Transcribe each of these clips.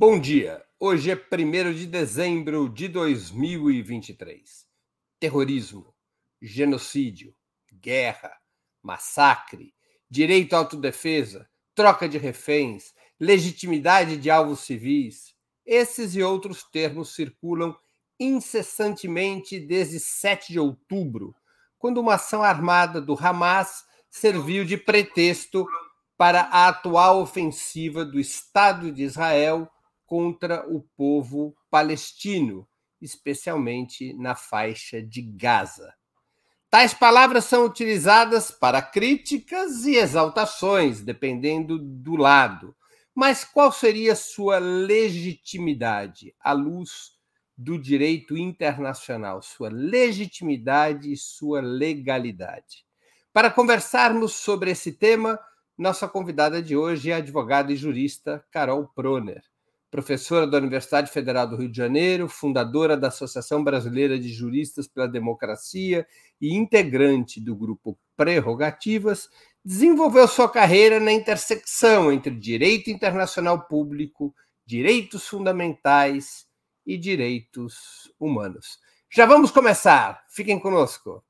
Bom dia. Hoje é 1 de dezembro de 2023. Terrorismo, genocídio, guerra, massacre, direito à autodefesa, troca de reféns, legitimidade de alvos civis. Esses e outros termos circulam incessantemente desde 7 de outubro, quando uma ação armada do Hamas serviu de pretexto para a atual ofensiva do Estado de Israel contra o povo palestino, especialmente na faixa de Gaza. Tais palavras são utilizadas para críticas e exaltações, dependendo do lado. Mas qual seria sua legitimidade à luz do direito internacional, sua legitimidade e sua legalidade? Para conversarmos sobre esse tema, nossa convidada de hoje é a advogada e jurista Carol Proner professora da Universidade Federal do Rio de Janeiro, fundadora da Associação Brasileira de Juristas pela Democracia e integrante do grupo Prerrogativas, desenvolveu sua carreira na intersecção entre direito internacional público, direitos fundamentais e direitos humanos. Já vamos começar. Fiquem conosco.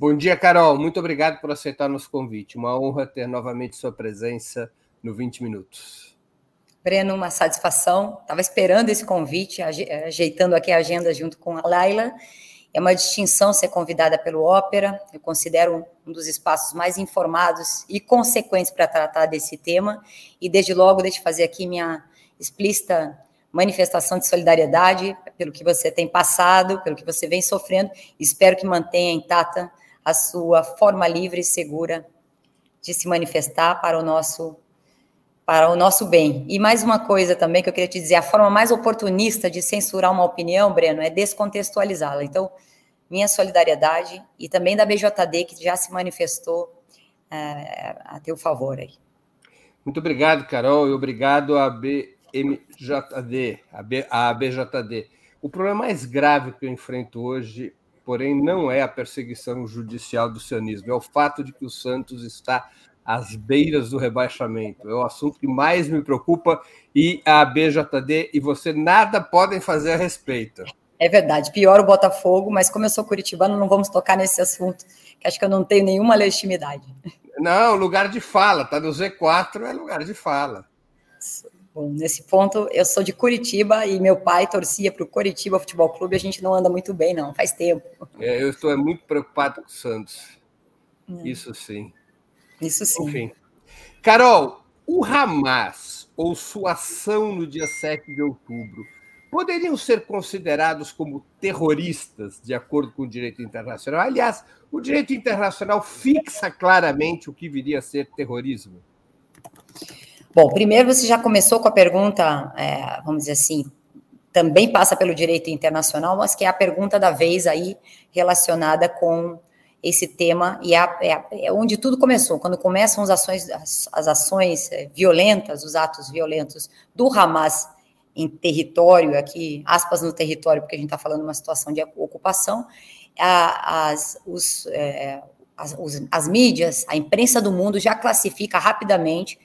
Bom dia, Carol. Muito obrigado por aceitar nosso convite. Uma honra ter novamente sua presença no 20 Minutos. Breno, uma satisfação. Estava esperando esse convite, ajeitando aqui a agenda junto com a Laila. É uma distinção ser convidada pelo Ópera. Eu considero um dos espaços mais informados e consequentes para tratar desse tema. E desde logo, deixe fazer aqui minha explícita manifestação de solidariedade pelo que você tem passado, pelo que você vem sofrendo. Espero que mantenha intacta a sua forma livre e segura de se manifestar para o nosso para o nosso bem. E mais uma coisa também que eu queria te dizer, a forma mais oportunista de censurar uma opinião, Breno, é descontextualizá-la. Então, minha solidariedade e também da BJD, que já se manifestou é, a teu favor aí. Muito obrigado, Carol, e obrigado à BMJD, a BJD. O problema mais grave que eu enfrento hoje porém não é a perseguição judicial do sionismo, é o fato de que o Santos está às beiras do rebaixamento. É o assunto que mais me preocupa e a BJD e você nada podem fazer a respeito. É verdade, pior o Botafogo, mas como eu sou curitibano, não vamos tocar nesse assunto, que acho que eu não tenho nenhuma legitimidade. Não, lugar de fala, tá no Z4, é lugar de fala. Bom, nesse ponto, eu sou de Curitiba e meu pai torcia para o Curitiba Futebol Clube. A gente não anda muito bem, não, faz tempo. É, eu estou muito preocupado com o Santos. É. Isso sim. Isso sim. Enfim. Carol, o Hamas, ou sua ação no dia 7 de outubro, poderiam ser considerados como terroristas, de acordo com o direito internacional? Aliás, o direito internacional fixa claramente o que viria a ser terrorismo. Bom, primeiro você já começou com a pergunta, é, vamos dizer assim, também passa pelo direito internacional, mas que é a pergunta da vez aí relacionada com esse tema e é, é, é onde tudo começou, quando começam as ações, as, as ações é, violentas, os atos violentos do Hamas em território, aqui, aspas no território, porque a gente está falando de uma situação de ocupação, as, os, é, as, os, as mídias, a imprensa do mundo já classifica rapidamente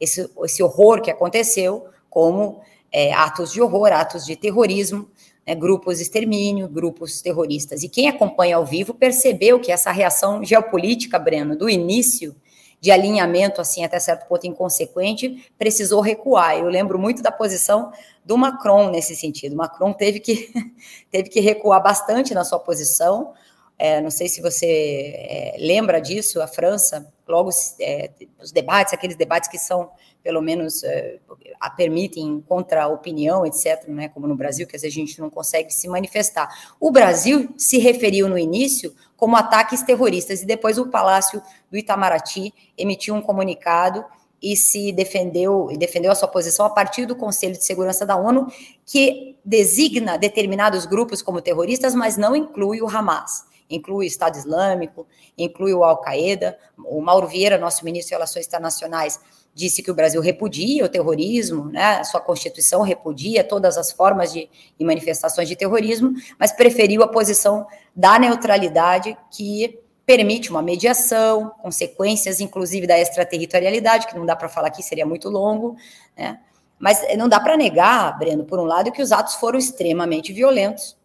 esse, esse horror que aconteceu como é, atos de horror, atos de terrorismo, né, grupos de extermínio, grupos terroristas. E quem acompanha ao vivo percebeu que essa reação geopolítica, Breno, do início de alinhamento, assim, até certo ponto inconsequente, precisou recuar. Eu lembro muito da posição do Macron nesse sentido. Macron teve que, teve que recuar bastante na sua posição. É, não sei se você é, lembra disso, a França logo é, os debates, aqueles debates que são, pelo menos, é, permitem contra-opinião, etc., né, como no Brasil, que às vezes a gente não consegue se manifestar. O Brasil se referiu no início como ataques terroristas, e depois o Palácio do Itamaraty emitiu um comunicado e se defendeu e defendeu a sua posição a partir do Conselho de Segurança da ONU, que designa determinados grupos como terroristas, mas não inclui o Hamas. Inclui o Estado Islâmico, inclui o Al-Qaeda. O Mauro Vieira, nosso ministro de Relações Internacionais, disse que o Brasil repudia o terrorismo, né? A sua Constituição repudia todas as formas de e manifestações de terrorismo, mas preferiu a posição da neutralidade que permite uma mediação, consequências, inclusive, da extraterritorialidade, que não dá para falar aqui, seria muito longo, né? Mas não dá para negar, Breno, por um lado, que os atos foram extremamente violentos,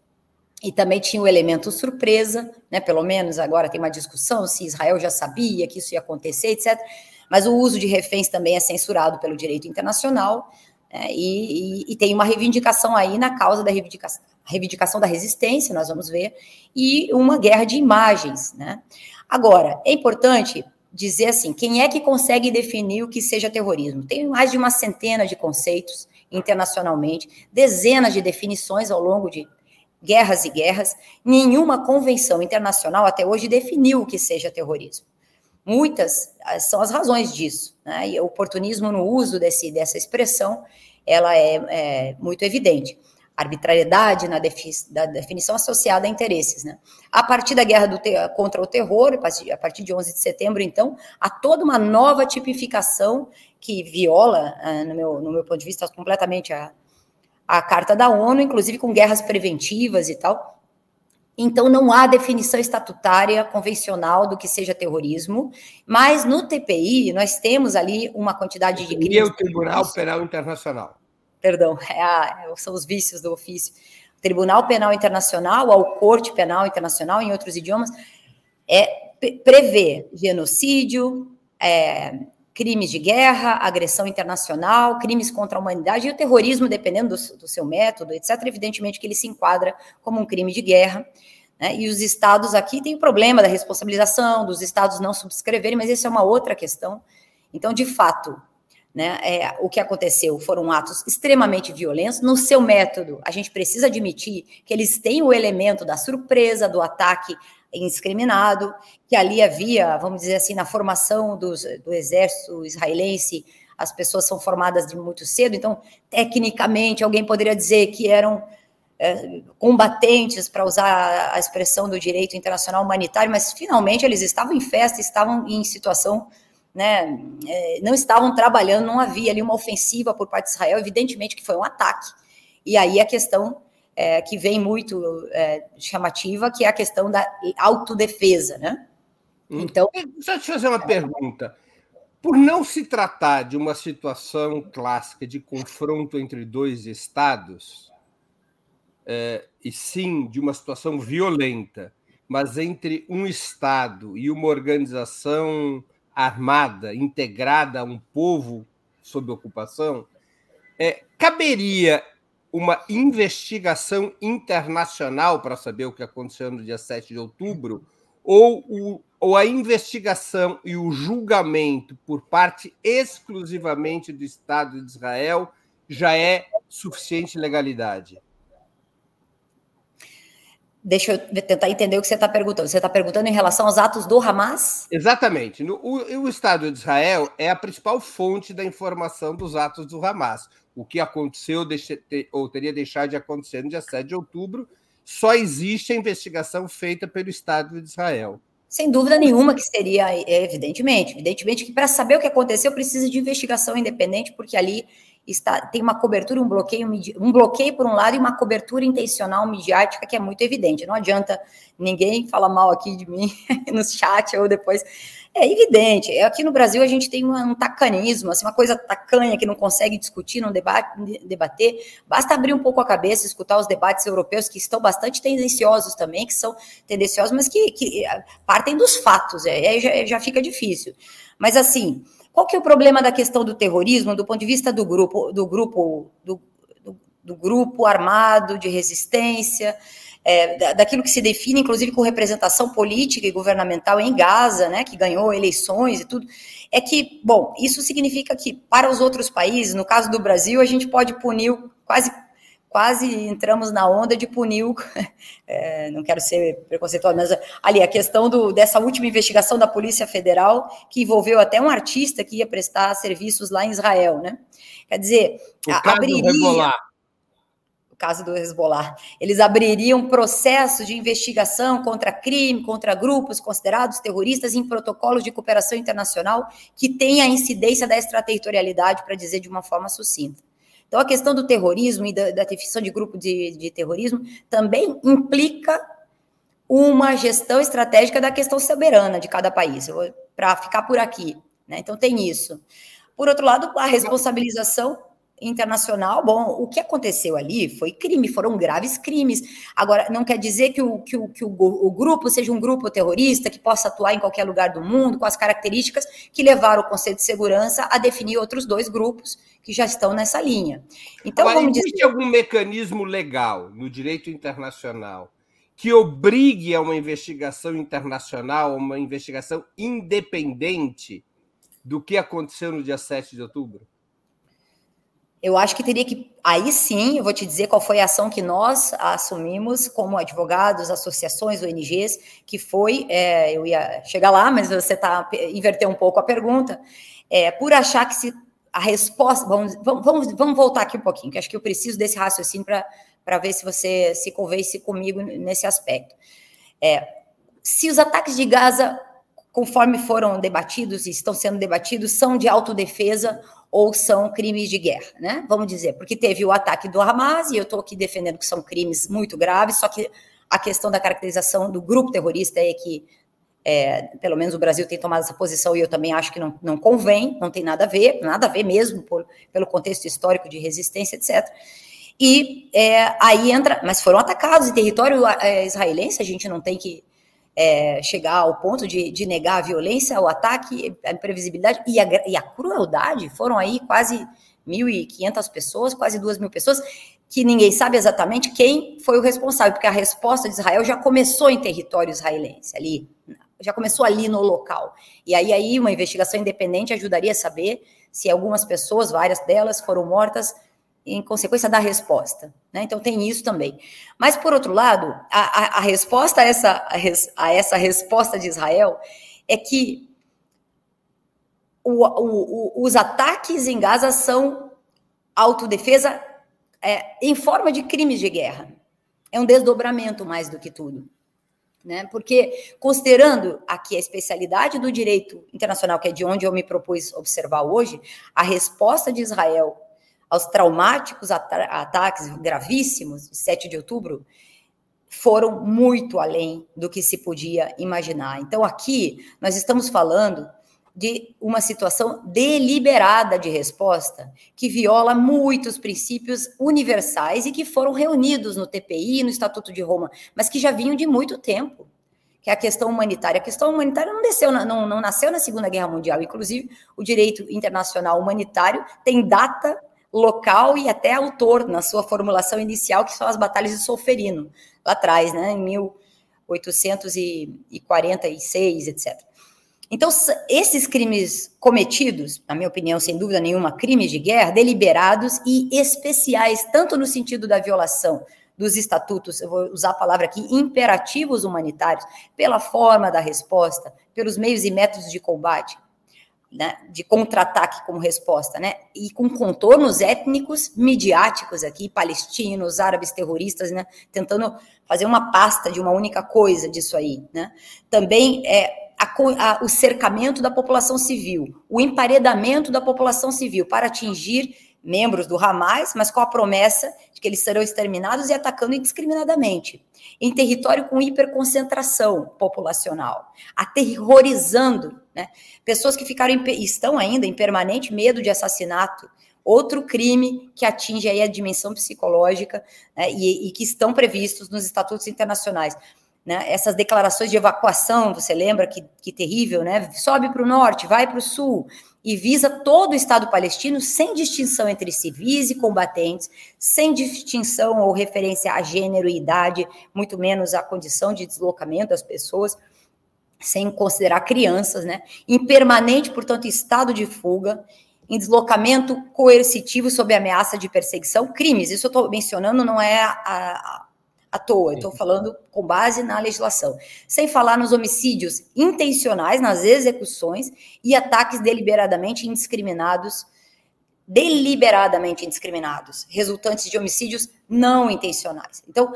e também tinha o elemento surpresa, né? Pelo menos agora tem uma discussão se Israel já sabia que isso ia acontecer, etc. Mas o uso de reféns também é censurado pelo direito internacional, né? e, e, e, tem uma reivindicação aí na causa da reivindicação, reivindicação da resistência, nós vamos ver, e uma guerra de imagens, né? Agora, é importante dizer assim, quem é que consegue definir o que seja terrorismo? Tem mais de uma centena de conceitos internacionalmente, dezenas de definições ao longo de guerras e guerras. Nenhuma convenção internacional até hoje definiu o que seja terrorismo. Muitas ah, são as razões disso, né? E o oportunismo no uso desse, dessa expressão, ela é, é muito evidente arbitrariedade na defi da definição associada a interesses. Né? A partir da guerra contra o terror, a partir de 11 de setembro, então, há toda uma nova tipificação que viola, uh, no, meu, no meu ponto de vista, completamente a, a Carta da ONU, inclusive com guerras preventivas e tal. Então, não há definição estatutária convencional do que seja terrorismo, mas no TPI nós temos ali uma quantidade de. E o Tribunal Penal Internacional perdão, é a, são os vícios do ofício. Tribunal Penal Internacional, ou Corte Penal Internacional, em outros idiomas, é prevê genocídio, é, crimes de guerra, agressão internacional, crimes contra a humanidade e o terrorismo, dependendo do, do seu método, etc. Evidentemente que ele se enquadra como um crime de guerra. Né? E os estados aqui têm o problema da responsabilização, dos estados não subscreverem, mas isso é uma outra questão. Então, de fato, né? É, o que aconteceu foram atos extremamente violentos. No seu método, a gente precisa admitir que eles têm o elemento da surpresa, do ataque indiscriminado, que ali havia, vamos dizer assim, na formação dos, do exército israelense, as pessoas são formadas de muito cedo, então, tecnicamente, alguém poderia dizer que eram é, combatentes, para usar a expressão do direito internacional humanitário, mas finalmente eles estavam em festa, estavam em situação né, é, não estavam trabalhando, não havia ali uma ofensiva por parte de Israel, evidentemente que foi um ataque. E aí a questão é, que vem muito é, chamativa, que é a questão da autodefesa, né? Hum. Então, deixa eu te fazer uma pergunta. Por não se tratar de uma situação clássica de confronto entre dois estados, é, e sim de uma situação violenta, mas entre um estado e uma organização armada integrada a um povo sob ocupação, é, caberia uma investigação internacional para saber o que aconteceu no dia 7 de outubro, ou, o, ou a investigação e o julgamento por parte exclusivamente do Estado de Israel já é suficiente legalidade? Deixa eu tentar entender o que você está perguntando. Você está perguntando em relação aos atos do Hamas? Exatamente. O, o, Estado de Israel é a principal fonte da informação dos atos do Hamas. O que aconteceu ou teria deixado de acontecer no dia 7 de outubro, só existe a investigação feita pelo Estado de Israel. Sem dúvida nenhuma que seria, é, evidentemente. Evidentemente que para saber o que aconteceu precisa de investigação independente, porque ali está, tem uma cobertura, um bloqueio, um bloqueio por um lado e uma cobertura intencional midiática que é muito evidente. Não adianta ninguém falar mal aqui de mim no chat ou depois. É evidente. É, aqui no Brasil a gente tem um, tacanismo, assim, uma coisa tacanha que não consegue discutir, não debate, debater. Basta abrir um pouco a cabeça, escutar os debates europeus que estão bastante tendenciosos também, que são tendenciosos, mas que, que eh, partem dos fatos. É, aí já, já fica difícil. Mas assim, qual que é o problema da questão do terrorismo do ponto de vista do grupo, do grupo, do, do, do grupo armado de resistência, é, daquilo que se define, inclusive, com representação política e governamental em Gaza, né, que ganhou eleições e tudo, é que, bom, isso significa que para os outros países, no caso do Brasil, a gente pode punir quase quase entramos na onda de punir, é, não quero ser preconceituoso, mas ali a questão do, dessa última investigação da Polícia Federal, que envolveu até um artista que ia prestar serviços lá em Israel, né? Quer dizer, o abriria... o caso do Hezbollah, eles abririam processos de investigação contra crime, contra grupos considerados terroristas em protocolos de cooperação internacional que têm a incidência da extraterritorialidade, para dizer de uma forma sucinta. Então, a questão do terrorismo e da, da definição de grupo de, de terrorismo também implica uma gestão estratégica da questão soberana de cada país, para ficar por aqui. Né? Então, tem isso. Por outro lado, a responsabilização internacional, bom, o que aconteceu ali foi crime, foram graves crimes. Agora, não quer dizer que o, que o, que o, o grupo seja um grupo terrorista que possa atuar em qualquer lugar do mundo, com as características que levaram o Conselho de Segurança a definir outros dois grupos que já estão nessa linha. Então, Agora, vamos existe dizer... algum mecanismo legal no direito internacional que obrigue a uma investigação internacional, uma investigação independente do que aconteceu no dia 7 de outubro? Eu acho que teria que. Aí sim, eu vou te dizer qual foi a ação que nós assumimos como advogados, associações, ONGs, que foi. É, eu ia chegar lá, mas você está inverteu um pouco a pergunta. É, por achar que se a resposta. Vamos, vamos, vamos voltar aqui um pouquinho, que acho que eu preciso desse raciocínio para ver se você se convence comigo nesse aspecto. É, se os ataques de Gaza, conforme foram debatidos e estão sendo debatidos, são de autodefesa ou são crimes de guerra, né? Vamos dizer, porque teve o ataque do Hamas, e eu estou aqui defendendo que são crimes muito graves, só que a questão da caracterização do grupo terrorista é que, é, pelo menos o Brasil tem tomado essa posição, e eu também acho que não, não convém, não tem nada a ver, nada a ver mesmo, por, pelo contexto histórico de resistência, etc. E é, aí entra, mas foram atacados em território é, israelense, a gente não tem que é, chegar ao ponto de, de, negar a violência, o ataque, a imprevisibilidade e a, e a crueldade. Foram aí quase 1.500 pessoas, quase 2 mil pessoas, que ninguém sabe exatamente quem foi o responsável, porque a resposta de Israel já começou em território israelense, ali, já começou ali no local. E aí, aí uma investigação independente ajudaria a saber se algumas pessoas, várias delas, foram mortas em consequência da resposta. Né? Então tem isso também. Mas, por outro lado, a, a, a resposta a essa, a, essa resposta de Israel é que o, o, os ataques em Gaza são autodefesa é, em forma de crimes de guerra. É um desdobramento mais do que tudo. Né? Porque, considerando aqui a especialidade do direito internacional, que é de onde eu me propus observar hoje, a resposta de Israel aos traumáticos ataques gravíssimos de 7 de outubro foram muito além do que se podia imaginar. Então, aqui, nós estamos falando de uma situação deliberada de resposta que viola muitos princípios universais e que foram reunidos no TPI, no Estatuto de Roma, mas que já vinham de muito tempo, que é a questão humanitária. A questão humanitária não, desceu, não, não nasceu na Segunda Guerra Mundial, inclusive o direito internacional humanitário tem data local e até autor na sua formulação inicial, que são as batalhas de Solferino, lá atrás, né, em 1846, etc. Então, esses crimes cometidos, na minha opinião, sem dúvida nenhuma, crimes de guerra, deliberados e especiais, tanto no sentido da violação dos estatutos, eu vou usar a palavra aqui, imperativos humanitários, pela forma da resposta, pelos meios e métodos de combate, né, de contra-ataque como resposta, né, e com contornos étnicos midiáticos aqui, palestinos, árabes terroristas, né, tentando fazer uma pasta de uma única coisa disso aí, né. Também é a, a, o cercamento da população civil, o emparedamento da população civil para atingir membros do Hamas, mas com a promessa de que eles serão exterminados e atacando indiscriminadamente, em território com hiperconcentração populacional, aterrorizando né, pessoas que ficaram estão ainda em permanente medo de assassinato, outro crime que atinge aí a dimensão psicológica né, e, e que estão previstos nos estatutos internacionais. Né, essas declarações de evacuação, você lembra que, que terrível, né? Sobe para o norte, vai para o sul, e visa todo o Estado palestino sem distinção entre civis e combatentes, sem distinção ou referência a gênero e idade, muito menos a condição de deslocamento das pessoas, sem considerar crianças, né? Em permanente, portanto, estado de fuga, em deslocamento coercitivo sob ameaça de perseguição, crimes. Isso eu estou mencionando não é a, a à toa, estou falando com base na legislação. Sem falar nos homicídios intencionais, nas execuções e ataques deliberadamente indiscriminados deliberadamente indiscriminados, resultantes de homicídios não intencionais. Então,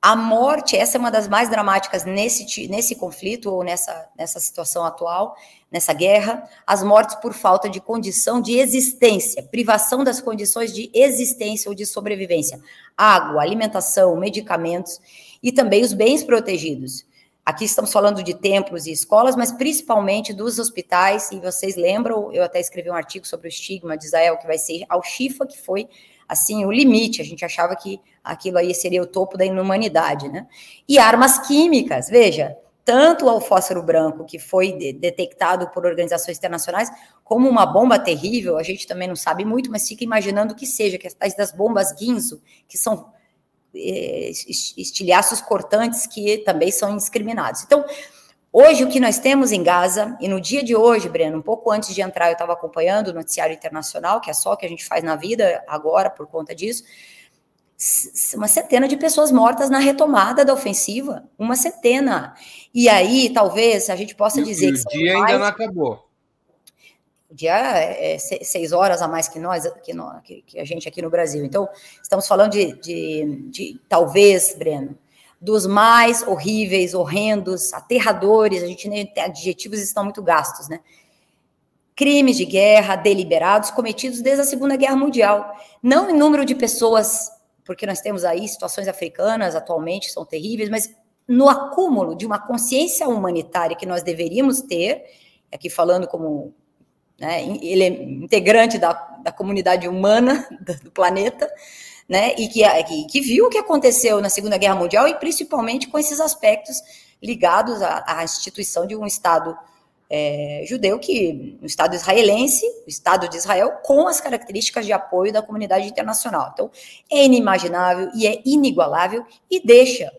a morte, essa é uma das mais dramáticas nesse, nesse conflito ou nessa, nessa situação atual, nessa guerra, as mortes por falta de condição de existência, privação das condições de existência ou de sobrevivência, água, alimentação, medicamentos e também os bens protegidos. Aqui estamos falando de templos e escolas, mas principalmente dos hospitais, e vocês lembram, eu até escrevi um artigo sobre o estigma de Israel, que vai ser ao Shifa, que foi assim, o limite. A gente achava que aquilo aí seria o topo da inumanidade, né? E armas químicas, veja, tanto o fósforo branco, que foi de detectado por organizações internacionais, como uma bomba terrível, a gente também não sabe muito, mas fica imaginando que seja, que as das bombas Guinso, que são eh, estilhaços cortantes que também são indiscriminados. Então, Hoje, o que nós temos em Gaza, e no dia de hoje, Breno, um pouco antes de entrar, eu estava acompanhando o noticiário internacional, que é só o que a gente faz na vida agora por conta disso, uma centena de pessoas mortas na retomada da ofensiva, uma centena. E aí, talvez, a gente possa dizer e que. O dia mais... ainda não acabou. O dia é, é seis horas a mais que nós, que, nós, que a gente aqui no Brasil. Então, estamos falando de, de, de talvez, Breno, dos mais horríveis, horrendos, aterradores, a gente adjetivos estão muito gastos, né? Crimes de guerra deliberados cometidos desde a Segunda Guerra Mundial. Não em número de pessoas, porque nós temos aí situações africanas atualmente são terríveis, mas no acúmulo de uma consciência humanitária que nós deveríamos ter, aqui falando como né, ele é integrante da, da comunidade humana do planeta, né? E que, que, que viu o que aconteceu na Segunda Guerra Mundial e principalmente com esses aspectos ligados à, à instituição de um Estado é, judeu, que um Estado israelense, o Estado de Israel, com as características de apoio da comunidade internacional. Então, é inimaginável e é inigualável e deixa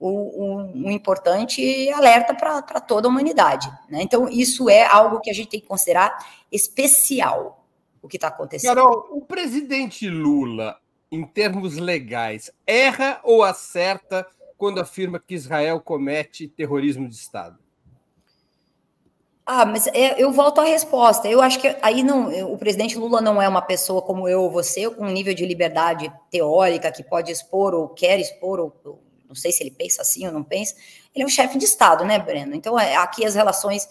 um, um importante alerta para toda a humanidade. Né? Então, isso é algo que a gente tem que considerar especial, o que está acontecendo. Carol, o presidente Lula em termos legais, erra ou acerta quando afirma que Israel comete terrorismo de Estado? Ah, mas é, eu volto à resposta. Eu acho que aí não, o presidente Lula não é uma pessoa como eu ou você, com um nível de liberdade teórica que pode expor ou quer expor, ou, não sei se ele pensa assim ou não pensa. Ele é um chefe de Estado, né, Breno? Então, é, aqui as relações.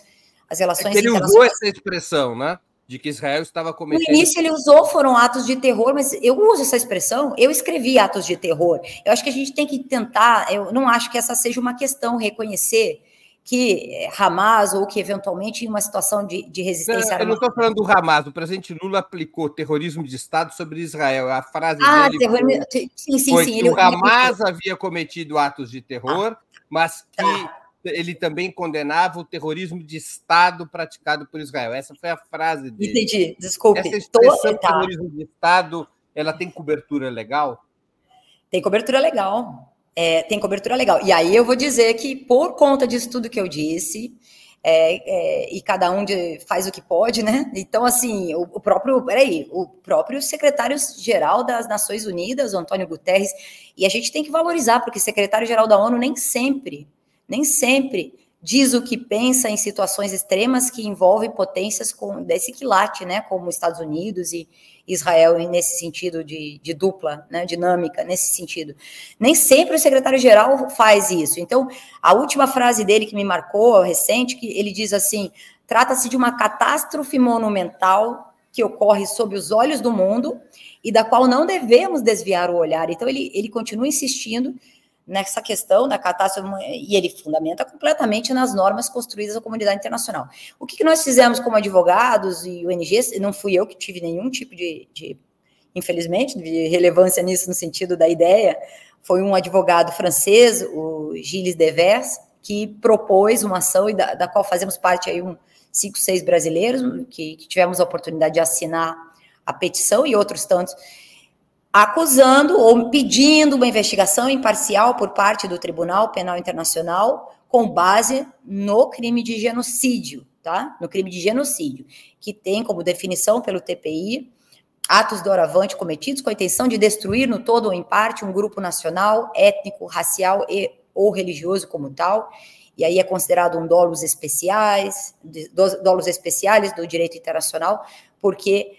As relações é ele usou essa expressão, né? De que Israel estava cometendo. No início ele usou, foram atos de terror, mas eu uso essa expressão, eu escrevi atos de terror. Eu acho que a gente tem que tentar, eu não acho que essa seja uma questão, reconhecer que eh, Hamas ou que eventualmente em uma situação de, de resistência. Não, eu não estou falando do Hamas, o presidente Lula aplicou terrorismo de Estado sobre Israel. A frase ah, dele terror... foi, sim, sim, foi sim, que ele, o Hamas ele... havia cometido atos de terror, ah, mas que tá ele também condenava o terrorismo de Estado praticado por Israel. Essa foi a frase dele. Entendi, desculpe. Essa expressão tá. terrorismo de Estado, ela tem cobertura legal? Tem cobertura legal. É, tem cobertura legal. E aí eu vou dizer que, por conta disso tudo que eu disse, é, é, e cada um de, faz o que pode, né? Então, assim, o, o próprio, peraí, o próprio secretário-geral das Nações Unidas, o Antônio Guterres, e a gente tem que valorizar, porque secretário-geral da ONU nem sempre nem sempre diz o que pensa em situações extremas que envolvem potências com, desse quilate, né, como Estados Unidos e Israel, nesse sentido de, de dupla né, dinâmica, nesse sentido. Nem sempre o secretário-geral faz isso. Então, a última frase dele que me marcou, recente, que ele diz assim, trata-se de uma catástrofe monumental que ocorre sob os olhos do mundo e da qual não devemos desviar o olhar. Então, ele, ele continua insistindo nessa questão da catástrofe, e ele fundamenta completamente nas normas construídas da comunidade internacional. O que, que nós fizemos como advogados e ONGs, não fui eu que tive nenhum tipo de, de, infelizmente, de relevância nisso no sentido da ideia, foi um advogado francês, o Gilles Devers, que propôs uma ação e da, da qual fazemos parte aí um cinco, seis brasileiros que, que tivemos a oportunidade de assinar a petição e outros tantos acusando ou pedindo uma investigação imparcial por parte do Tribunal Penal Internacional com base no crime de genocídio, tá? No crime de genocídio, que tem como definição pelo TPI atos doravante cometidos com a intenção de destruir no todo ou em parte um grupo nacional, étnico, racial e ou religioso como tal, e aí é considerado um dolos especiais, dolos especiais do direito internacional, porque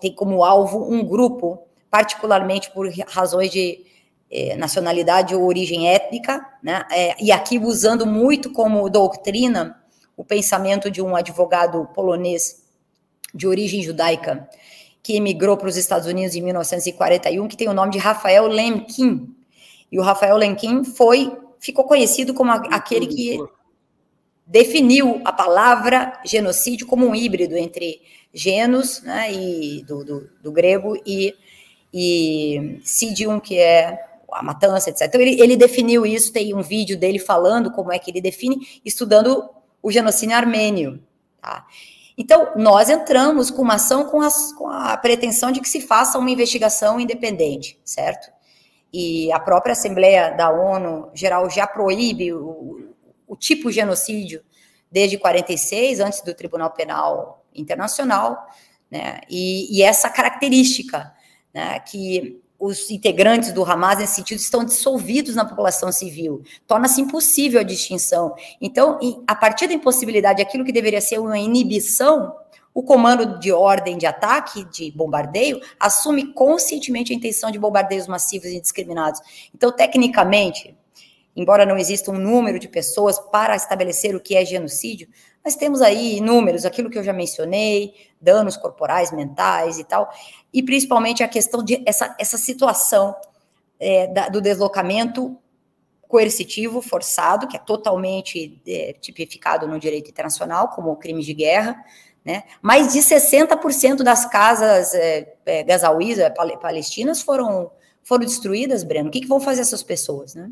tem como alvo um grupo, particularmente por razões de é, nacionalidade ou origem étnica, né? É, e aqui usando muito como doutrina o pensamento de um advogado polonês de origem judaica que emigrou para os Estados Unidos em 1941, que tem o nome de Rafael Lemkin. E o Rafael Lemkin foi ficou conhecido como aquele que definiu a palavra genocídio como um híbrido entre genus, né, e do, do, do grego, e, e sidium, que é a matança, etc. Então, ele, ele definiu isso, tem um vídeo dele falando como é que ele define, estudando o genocídio armênio. Tá? Então, nós entramos com uma ação com, as, com a pretensão de que se faça uma investigação independente, certo? E a própria Assembleia da ONU Geral já proíbe o, o tipo genocídio desde 46, antes do Tribunal Penal Internacional, né? E, e essa característica, né, que os integrantes do Hamas, nesse sentido, estão dissolvidos na população civil. Torna-se impossível a distinção. Então, a partir da impossibilidade, aquilo que deveria ser uma inibição, o comando de ordem de ataque, de bombardeio, assume conscientemente a intenção de bombardeios massivos e indiscriminados. Então, tecnicamente, embora não exista um número de pessoas para estabelecer o que é genocídio, nós temos aí números, aquilo que eu já mencionei, danos corporais, mentais e tal, e principalmente a questão de essa, essa situação é, da, do deslocamento coercitivo forçado, que é totalmente é, tipificado no direito internacional como crime de guerra, né? Mais de 60% das casas é, é, gazauís, é, palestinas, foram, foram destruídas, Breno. O que, que vão fazer essas pessoas, né?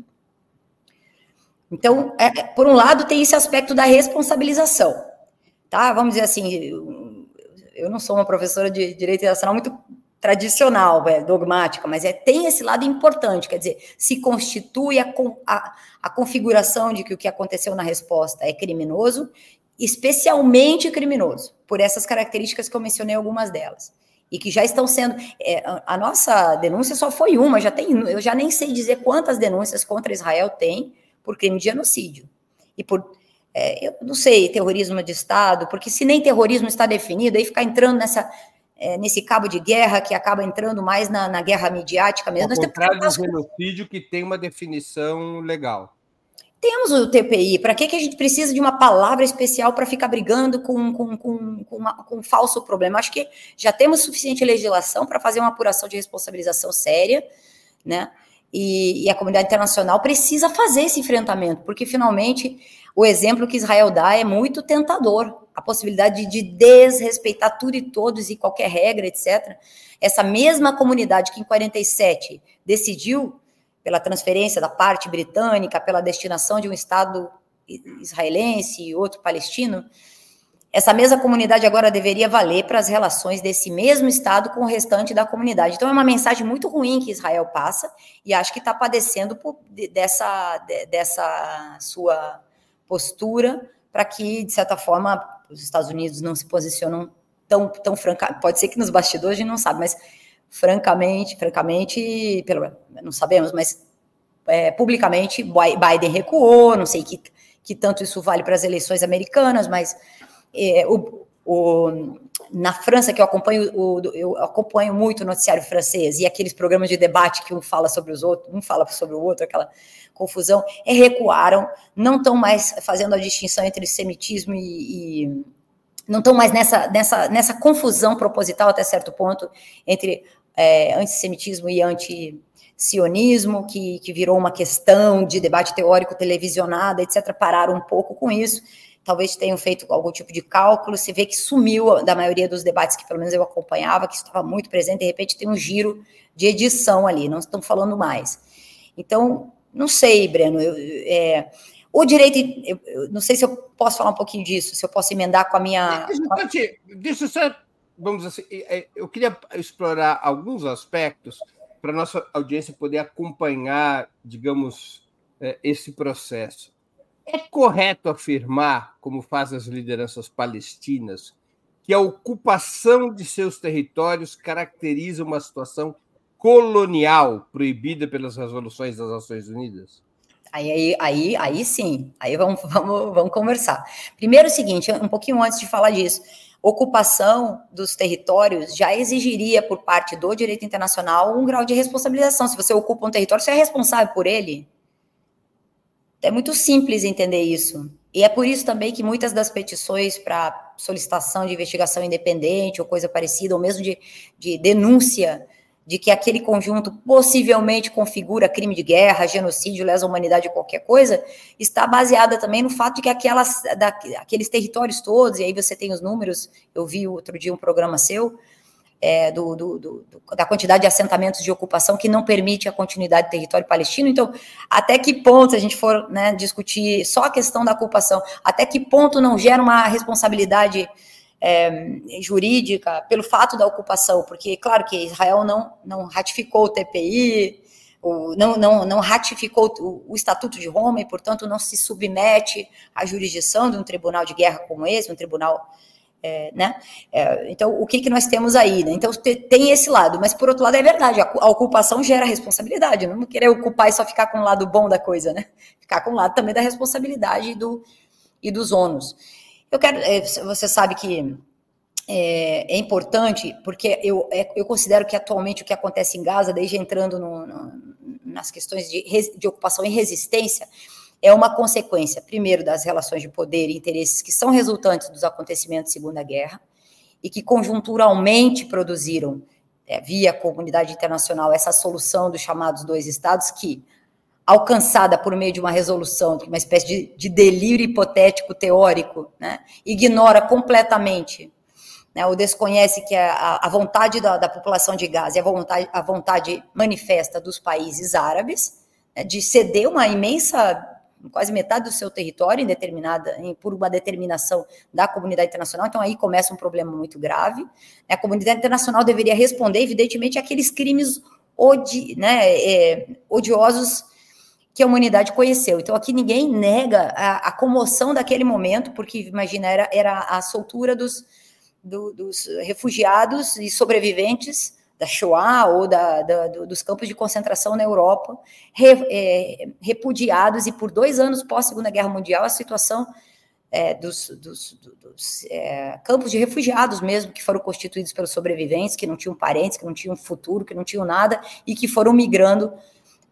Então, é, por um lado, tem esse aspecto da responsabilização, tá? Vamos dizer assim, eu não sou uma professora de direito internacional muito tradicional, é, dogmática, mas é, tem esse lado importante, quer dizer, se constitui a, a, a configuração de que o que aconteceu na resposta é criminoso, especialmente criminoso, por essas características que eu mencionei algumas delas e que já estão sendo. É, a nossa denúncia só foi uma, já tem, eu já nem sei dizer quantas denúncias contra Israel tem por crime de genocídio e por é, eu não sei, terrorismo de Estado, porque se nem terrorismo está definido, aí ficar entrando nessa, é, nesse cabo de guerra que acaba entrando mais na, na guerra midiática mesmo. Ao contrário do genocídio que tem uma definição legal. Temos o TPI, para que, que a gente precisa de uma palavra especial para ficar brigando com, com, com, com, uma, com um falso problema? Acho que já temos suficiente legislação para fazer uma apuração de responsabilização séria, né? E, e, a comunidade internacional precisa fazer esse enfrentamento, porque finalmente o exemplo que Israel dá é muito tentador. A possibilidade de, de desrespeitar tudo e todos e qualquer regra, etc. Essa mesma comunidade que em 47 decidiu pela transferência da parte britânica, pela destinação de um Estado israelense e outro palestino, essa mesma comunidade agora deveria valer para as relações desse mesmo Estado com o restante da comunidade. Então, é uma mensagem muito ruim que Israel passa, e acho que está padecendo por, dessa, dessa sua postura para que, de certa forma, os Estados Unidos não se posicionam tão, tão franca. Pode ser que nos bastidores a gente não sabe, mas francamente, francamente, pelo não sabemos, mas é, publicamente Biden recuou, não sei que, que tanto isso vale para as eleições americanas, mas é, o, o, na França, que eu acompanho, o, eu acompanho muito o noticiário francês e aqueles programas de debate que um fala sobre os outros, um fala sobre o outro, aquela confusão, é, recuaram, não estão mais fazendo a distinção entre semitismo e, e não estão mais nessa, nessa, nessa confusão proposital até certo ponto entre é, antissemitismo e anti-sionismo, que, que virou uma questão de debate teórico televisionada, etc., pararam um pouco com isso. Talvez tenham feito algum tipo de cálculo. Se vê que sumiu da maioria dos debates que, pelo menos, eu acompanhava, que estava muito presente. De repente, tem um giro de edição ali, não estão falando mais. Então, não sei, Breno. Eu, é, o direito, eu, eu, não sei se eu posso falar um pouquinho disso, se eu posso emendar com a minha. Deixa eu só vamos assim, eu queria explorar alguns aspectos para nossa audiência poder acompanhar, digamos, é, esse processo. É correto afirmar, como fazem as lideranças palestinas, que a ocupação de seus territórios caracteriza uma situação colonial proibida pelas resoluções das Nações Unidas? Aí, aí, aí, aí sim, aí vamos, vamos, vamos conversar. Primeiro, o seguinte, um pouquinho antes de falar disso, ocupação dos territórios já exigiria por parte do direito internacional um grau de responsabilização. Se você ocupa um território, você é responsável por ele. É muito simples entender isso. E é por isso também que muitas das petições para solicitação de investigação independente ou coisa parecida, ou mesmo de, de denúncia de que aquele conjunto possivelmente configura crime de guerra, genocídio, lesa humanidade, qualquer coisa, está baseada também no fato de que aquelas, da, aqueles territórios todos, e aí você tem os números, eu vi outro dia um programa seu, é, do, do, do, da quantidade de assentamentos de ocupação que não permite a continuidade do território palestino. Então, até que ponto, se a gente for né, discutir só a questão da ocupação, até que ponto não gera uma responsabilidade é, jurídica pelo fato da ocupação, porque, claro, que Israel não, não ratificou o TPI, o, não, não, não ratificou o, o, Estatuto de Roma e, portanto, não se submete à jurisdição de um tribunal de guerra como esse, um tribunal. É, né? É, então, o que, que nós temos aí? Né? Então, tem esse lado, mas por outro lado, é verdade, a, ocupação gera responsabilidade. Não querer ocupar e só ficar com o lado bom da coisa, né? Ficar com o lado também da responsabilidade do, e dos ônus. Eu quero, é, você sabe que é, é, importante, porque eu, é, eu considero que atualmente o que acontece em Gaza, desde entrando no, no, nas questões de, de ocupação e resistência, é uma consequência, primeiro, das relações de poder e interesses que são resultantes dos acontecimentos da Segunda Guerra e que conjunturalmente produziram, é, via comunidade internacional, essa solução dos chamados dois estados que alcançada por meio de uma resolução, uma espécie de, de delírio hipotético teórico, né, ignora completamente né, ou desconhece que a, a vontade da, da, população de Gaza e a vontade, a vontade manifesta dos países árabes né, de ceder uma imensa, quase metade do seu território em determinada, em, por uma determinação da comunidade internacional. Então aí começa um problema muito grave. A comunidade internacional deveria responder, evidentemente, àqueles crimes odi, né, é, odiosos que a humanidade conheceu. Então, aqui ninguém nega a, a comoção daquele momento, porque, imagina, era, era a soltura dos, do, dos refugiados e sobreviventes da Shoah ou da, da, dos campos de concentração na Europa, re, é, repudiados, e por dois anos pós-Segunda Guerra Mundial, a situação é, dos, dos, dos é, campos de refugiados mesmo, que foram constituídos pelos sobreviventes, que não tinham parentes, que não tinham futuro, que não tinham nada, e que foram migrando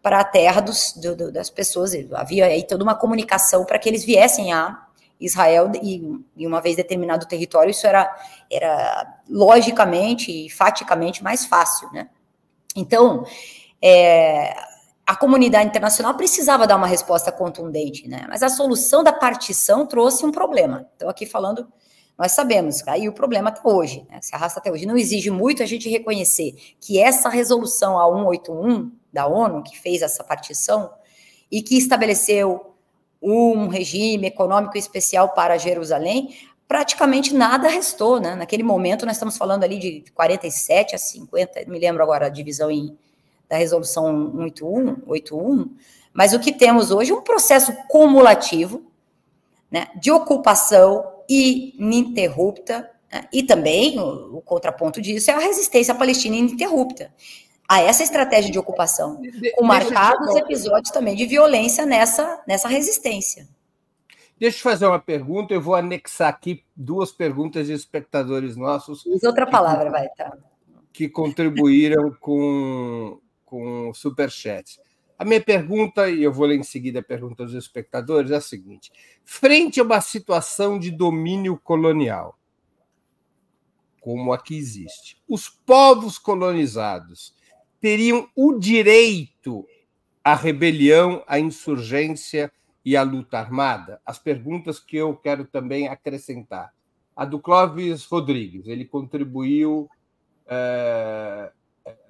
para a terra dos, do, do, das pessoas. Havia aí toda uma comunicação para que eles viessem a Israel e, e, uma vez determinado território, isso era, era logicamente e faticamente mais fácil, né? Então, é, a comunidade internacional precisava dar uma resposta contundente, né? Mas a solução da partição trouxe um problema. Então, aqui falando, nós sabemos, aí o problema até hoje, né? se arrasta até hoje. Não exige muito a gente reconhecer que essa resolução a 181 da ONU, que fez essa partição, e que estabeleceu um regime econômico especial para Jerusalém, praticamente nada restou, né? Naquele momento, nós estamos falando ali de 47 a 50, me lembro agora a divisão em, da resolução 81, 81, mas o que temos hoje é um processo cumulativo, né, de ocupação ininterrupta, né, e também o, o contraponto disso é a resistência palestina ininterrupta a essa estratégia de ocupação, com marcados episódios também de violência nessa, nessa resistência. Deixa eu fazer uma pergunta, eu vou anexar aqui duas perguntas de espectadores nossos. Usa outra palavra, vai, tá. Que contribuíram com, com o Superchat. A minha pergunta, e eu vou ler em seguida a pergunta dos espectadores, é a seguinte: frente a uma situação de domínio colonial, como aqui existe, os povos colonizados teriam o direito à rebelião, à insurgência e à luta armada? As perguntas que eu quero também acrescentar. A do Clóvis Rodrigues, ele contribuiu é,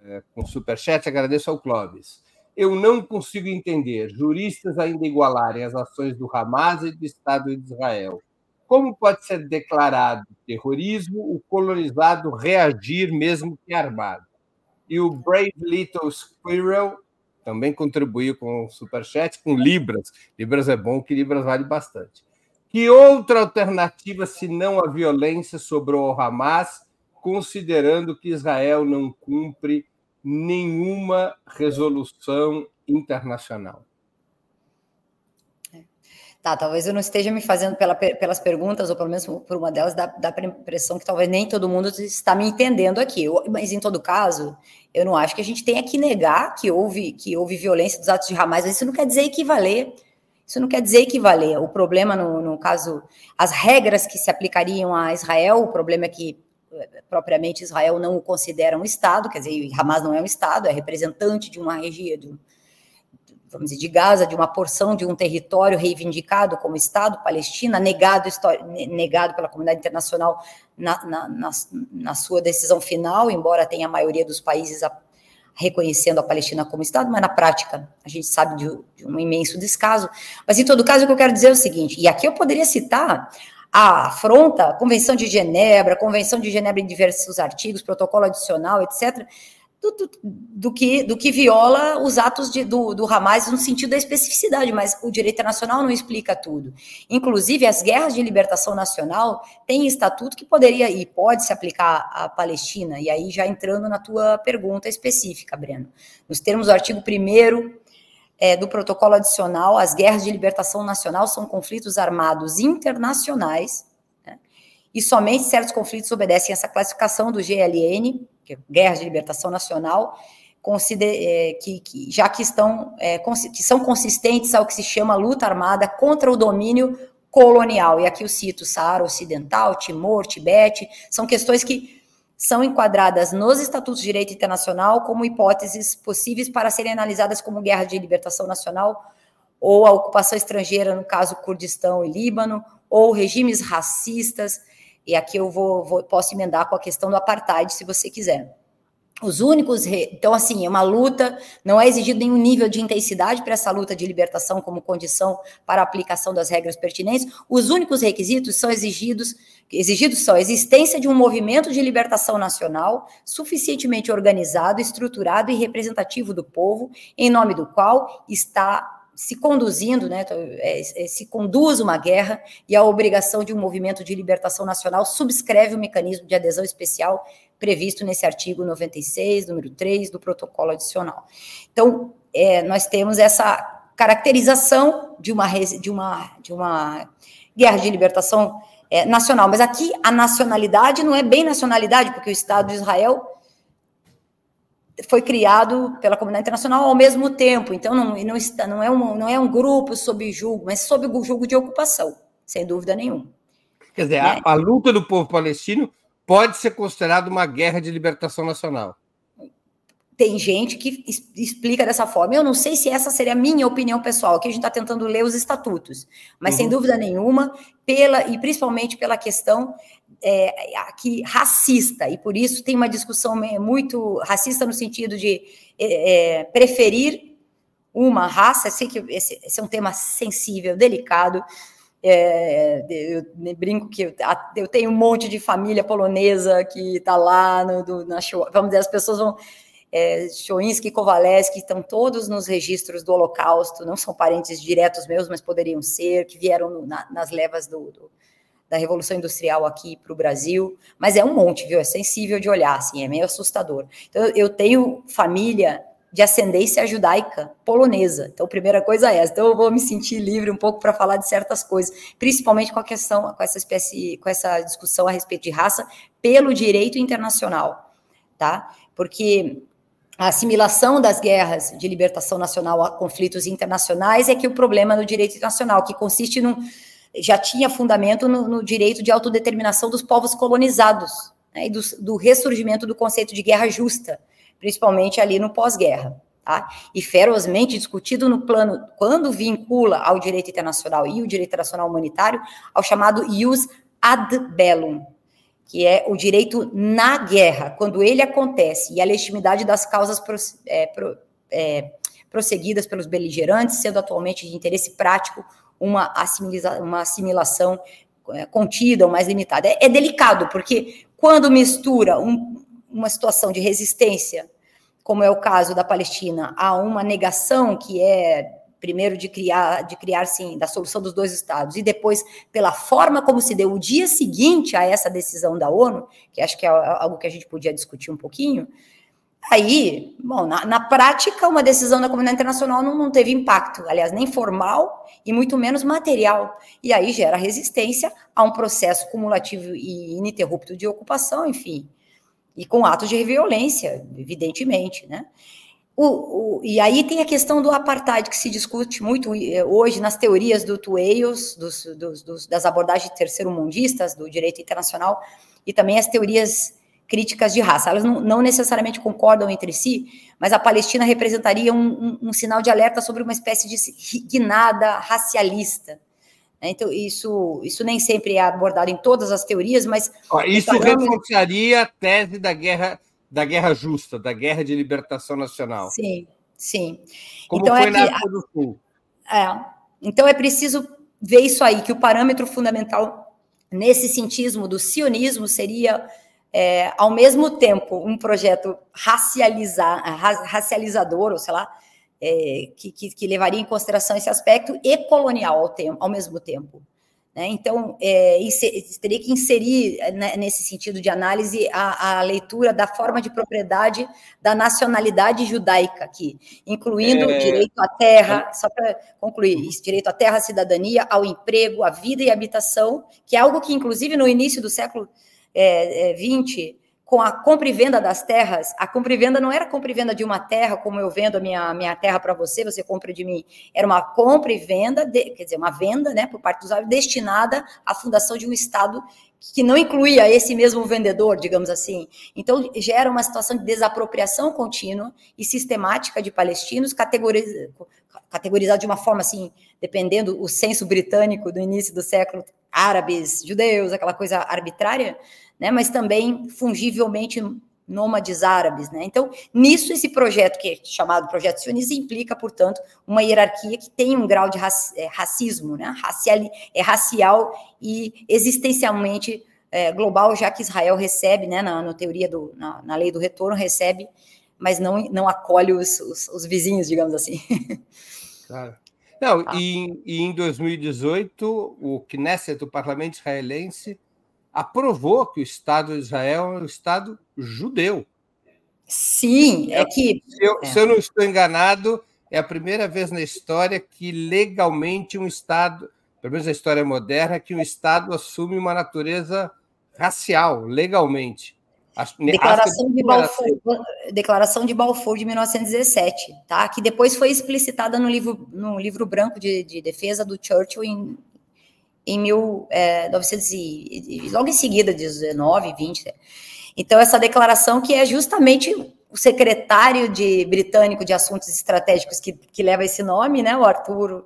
é, com superchat, agradeço ao Clóvis. Eu não consigo entender juristas ainda igualarem as ações do Hamas e do Estado de Israel. Como pode ser declarado terrorismo o colonizado reagir mesmo que armado? E o Brave Little Squirrel também contribuiu com o Superchat, com Libras. Libras é bom, que Libras vale bastante. Que outra alternativa, se não a violência, sobrou ao Hamas, considerando que Israel não cumpre nenhuma resolução internacional? Tá, talvez eu não esteja me fazendo pela, pelas perguntas, ou pelo menos por uma delas, dá, dá a impressão que talvez nem todo mundo está me entendendo aqui. Eu, mas, em todo caso, eu não acho que a gente tenha que negar que houve, que houve violência dos atos de Hamas, mas isso não quer dizer equivaler. Isso não quer dizer equivaler. O problema, no, no caso, as regras que se aplicariam a Israel, o problema é que propriamente Israel não o considera um Estado, quer dizer, Hamas não é um Estado, é representante de uma região, vamos dizer, de Gaza, de uma porção de um território reivindicado como Estado, Palestina, negado, negado pela comunidade internacional na, na, na, na sua decisão final, embora tenha a maioria dos países a, reconhecendo a Palestina como Estado, mas na prática a gente sabe de, de um imenso descaso. Mas em todo caso, o que eu quero dizer é o seguinte, e aqui eu poderia citar a afronta, Convenção de Genebra, Convenção de Genebra em diversos artigos, protocolo adicional, etc., do, do, do, que, do que viola os atos de, do, do Hamas no sentido da especificidade, mas o direito internacional não explica tudo. Inclusive, as guerras de libertação nacional têm estatuto que poderia e pode se aplicar à Palestina, e aí já entrando na tua pergunta específica, Breno. Nos termos do artigo 1 é, do protocolo adicional, as guerras de libertação nacional são conflitos armados internacionais, e somente certos conflitos obedecem a essa classificação do GLN, que é Guerras de Libertação Nacional, é, que, que, já que estão é, que são consistentes ao que se chama luta armada contra o domínio colonial. E aqui eu cito Saara Ocidental, Timor, Tibete, são questões que são enquadradas nos estatutos de direito internacional como hipóteses possíveis para serem analisadas como guerra de libertação nacional ou a ocupação estrangeira, no caso Kurdistão e Líbano, ou regimes racistas, e aqui eu vou, vou, posso emendar com a questão do apartheid, se você quiser. Os únicos. Re... Então, assim, é uma luta, não é exigido nenhum nível de intensidade para essa luta de libertação como condição para a aplicação das regras pertinentes. Os únicos requisitos são exigidos. Exigidos são a existência de um movimento de libertação nacional suficientemente organizado, estruturado e representativo do povo, em nome do qual está se conduzindo, né, é, é, se conduz uma guerra e a obrigação de um movimento de libertação nacional subscreve o mecanismo de adesão especial previsto nesse artigo 96, número 3 do protocolo adicional. Então, é, nós temos essa caracterização de uma, de uma, de uma guerra de libertação é, nacional, mas aqui a nacionalidade não é bem nacionalidade, porque o Estado de Israel foi criado pela comunidade internacional ao mesmo tempo, então não, não, está, não, é, um, não é um grupo sob julgo, mas sob o julgo de ocupação, sem dúvida nenhuma. Quer dizer, né? a, a, luta do povo palestino pode ser considerada uma guerra de libertação nacional. Tem gente que explica dessa forma. Eu não sei se essa seria a minha opinião pessoal, aqui a gente está tentando ler os estatutos, mas uhum. sem dúvida nenhuma, pela e principalmente pela questão é, aqui racista, e por isso tem uma discussão muito racista no sentido de é, é preferir uma raça, sei que esse, esse, é um tema sensível, delicado. É, eu brinco que eu, eu, tenho um monte de família polonesa que está lá no, do, na show. Vamos dizer, as pessoas vão. É, Choinsky e Kowaleski estão todos nos registros do Holocausto, não são parentes diretos meus, mas poderiam ser, que vieram na, nas levas do, do da Revolução Industrial aqui para o Brasil, mas é um monte, viu? É sensível de olhar, assim, é meio assustador. Então, eu tenho família de ascendência judaica polonesa. Então, primeira coisa é essa. Então, eu vou me sentir livre um pouco para falar de certas coisas, principalmente com a questão, com essa espécie, com essa discussão a respeito de raça pelo direito internacional, tá? Porque a assimilação das guerras de libertação nacional a conflitos internacionais é que o problema no direito internacional, que consiste num já tinha fundamento no, no direito de autodeterminação dos povos colonizados né, e do, do, ressurgimento do conceito de guerra justa, principalmente ali no pós-guerra. Tá? E ferozmente discutido no plano, quando vincula ao direito internacional e o direito internacional humanitário, ao chamado ius ad bellum, que é o direito na guerra, quando ele acontece, e a legitimidade das causas pro, é, pro, é, prosseguidas pelos beligerantes, sendo atualmente de interesse prático uma, uma assimilação é, contida ou mais limitada. É, é delicado, porque quando mistura um, uma situação de resistência, como é o caso da Palestina, a uma negação que é primeiro de criar, de criar sim, da solução dos dois estados, e depois pela forma como se deu o dia seguinte a essa decisão da ONU, que acho que é algo que a gente podia discutir um pouquinho, Aí, bom, na, na, prática, uma decisão da comunidade internacional não, não, teve impacto, aliás, nem formal e muito menos material. E aí gera resistência a um processo cumulativo e ininterrupto de ocupação, enfim, e com atos de violência, evidentemente, né? O, o, e aí tem a questão do apartheid, que se discute muito eh, hoje nas teorias do Tueios, dos, dos, dos, das abordagens terceiro-mundistas do direito internacional, e também as teorias críticas de raça. Elas não, não, necessariamente concordam entre si, mas a Palestina representaria um, um, um sinal de alerta sobre uma espécie de guinada racialista. Né? Então, isso, isso nem sempre é abordado em todas as teorias, mas. isso reforçaria a tese da guerra, da guerra justa, da guerra de libertação nacional. Sim, sim. Como então, foi é na África do Sul. É, então é preciso ver isso aí, que o parâmetro fundamental nesse cientismo do sionismo seria é, ao mesmo tempo, um projeto racializar, racializador, ou sei lá, é, que, que, que, levaria em consideração esse aspecto, e colonial ao, tempo, ao mesmo tempo. Né? Então, é, teria que inserir, né, nesse sentido de análise, a, a, leitura da forma de propriedade da nacionalidade judaica aqui, incluindo é... direito à terra, só para concluir, isso, direito à terra, à cidadania, ao emprego, à vida e habitação, que é algo que, inclusive, no início do século é, é, 20, com a compra e venda das terras, a compra e venda não era compra e venda de uma terra, como eu vendo a minha, minha terra para você, você compra de mim. Era uma compra e venda, de, quer dizer, uma venda, né, por parte do usuário, destinada à fundação de um Estado que não incluía esse mesmo vendedor, digamos assim. Então, gera uma situação de desapropriação contínua e sistemática de palestinos, categoriz... categorizado de uma forma assim, dependendo o censo britânico do início do século, árabes, judeus, aquela coisa arbitrária, né, mas também fungivelmente nômades árabes, né? Então, nisso esse projeto que é chamado projeto sionista implica, portanto, uma hierarquia que tem um grau de é, racismo, né? Racial, é racial e existencialmente é, global, já que Israel recebe, né, na, na teoria do, na, na, lei do retorno recebe, mas não não acolhe os, os, os vizinhos, digamos assim. Claro. Não, ah. e, e em 2018 o Knesset, o parlamento israelense aprovou que o Estado de Israel é um Estado judeu. Sim, é, é que. Se eu, é. se eu, não estou enganado, é a primeira vez na história que legalmente um Estado, pelo menos na história moderna, que um Estado assume uma natureza racial, legalmente. Declaração de, Balfour, Declaração de Balfour de 1917, tá? que depois foi explicitada no livro, no livro branco de, de defesa do Churchill em, em 1900 é, e, logo em seguida, 19, 20. Então, essa declaração que é justamente o secretário de britânico de assuntos estratégicos que, que leva esse nome, né, o Arthur...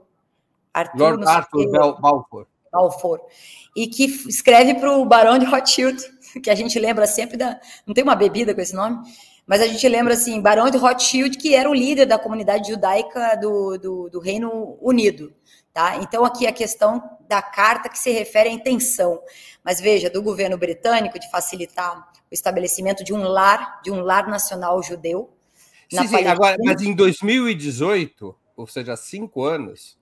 Arthur Lord Arthur Balfour. Balfour. E que escreve para o Barão de Rothschild, que a gente lembra sempre da... Não tem uma bebida com esse nome? Mas a gente lembra, assim, Barão de Rothschild, que era o líder da comunidade judaica do, do, do Reino Unido. Tá? Então, aqui a questão da carta que se refere à intenção. Mas veja, do governo britânico de facilitar o estabelecimento de um lar, de um lar nacional judeu. Sim, sim, agora, mas em 2018, ou seja, há cinco anos,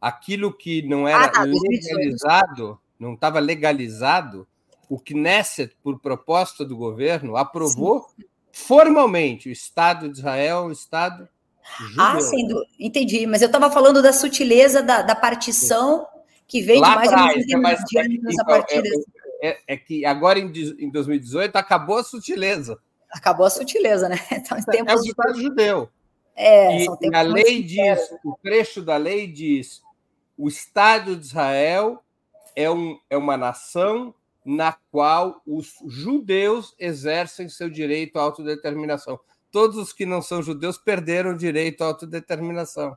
aquilo que não era ah, tá, legalizado, não estava legalizado, o Knesset, por proposta do governo, aprovou sim. formalmente o Estado de Israel, o Estado ah, sim, entendi. Mas eu estava falando da sutileza da, da partição que vem Lá de mais atrás, de né, mas, é, então, é, é, é, que agora em, em 2018 acabou a sutileza. Acabou a sutileza, né? Então, é o Estado de... judeu. É, e, e a lei diz, o trecho da lei diz: o Estado de Israel é, um, é uma nação na qual os judeus exercem seu direito à autodeterminação todos os que não são judeus perderam o direito à autodeterminação.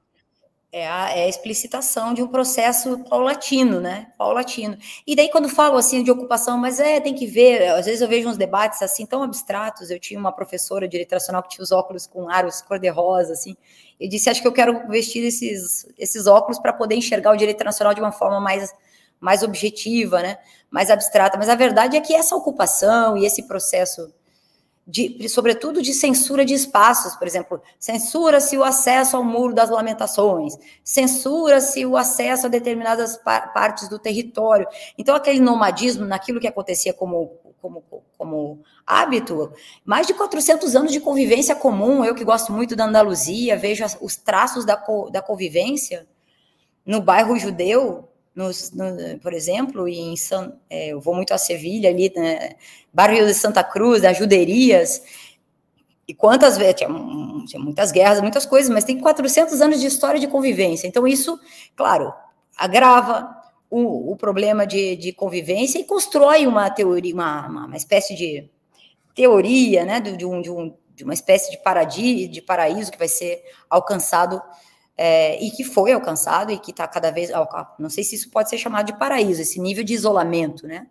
É a, é a, explicitação de um processo paulatino, né? Paulatino. E daí, quando falo assim de ocupação, mas é, tem que ver, às vezes eu vejo uns debates assim tão abstratos. Eu tinha uma professora de direito nacional que tinha os óculos com aros cor-de-rosa, assim. Eu disse, acho que eu quero vestir esses, esses óculos para poder enxergar o direito nacional de uma forma mais, mais objetiva, né? Mais abstrata. Mas a verdade é que essa ocupação e esse processo de, sobretudo de censura de espaços, por exemplo, censura-se o acesso ao muro das lamentações, censura-se o acesso a determinadas par partes do território. Então, aquele nomadismo, naquilo que acontecia como, como, como hábito, mais de 400 anos de convivência comum, eu que gosto muito da Andaluzia, vejo as, os traços da, co, da convivência no bairro judeu, nos, no, por exemplo, em San, é, eu vou muito a Sevilha ali, né, bairro de Santa Cruz, juderias, e quantas vezes, tinha, tinha, muitas guerras, muitas coisas, mas tem 400 anos de história de convivência, então isso, claro, agrava o, o problema de, de, convivência e constrói uma teoria, uma, uma, uma espécie de teoria, né, de, de, um, de, um, de uma espécie de, paradig, de paraíso que vai ser alcançado é, e que foi alcançado e que está cada vez. Não sei se isso pode ser chamado de paraíso, esse nível de isolamento, né?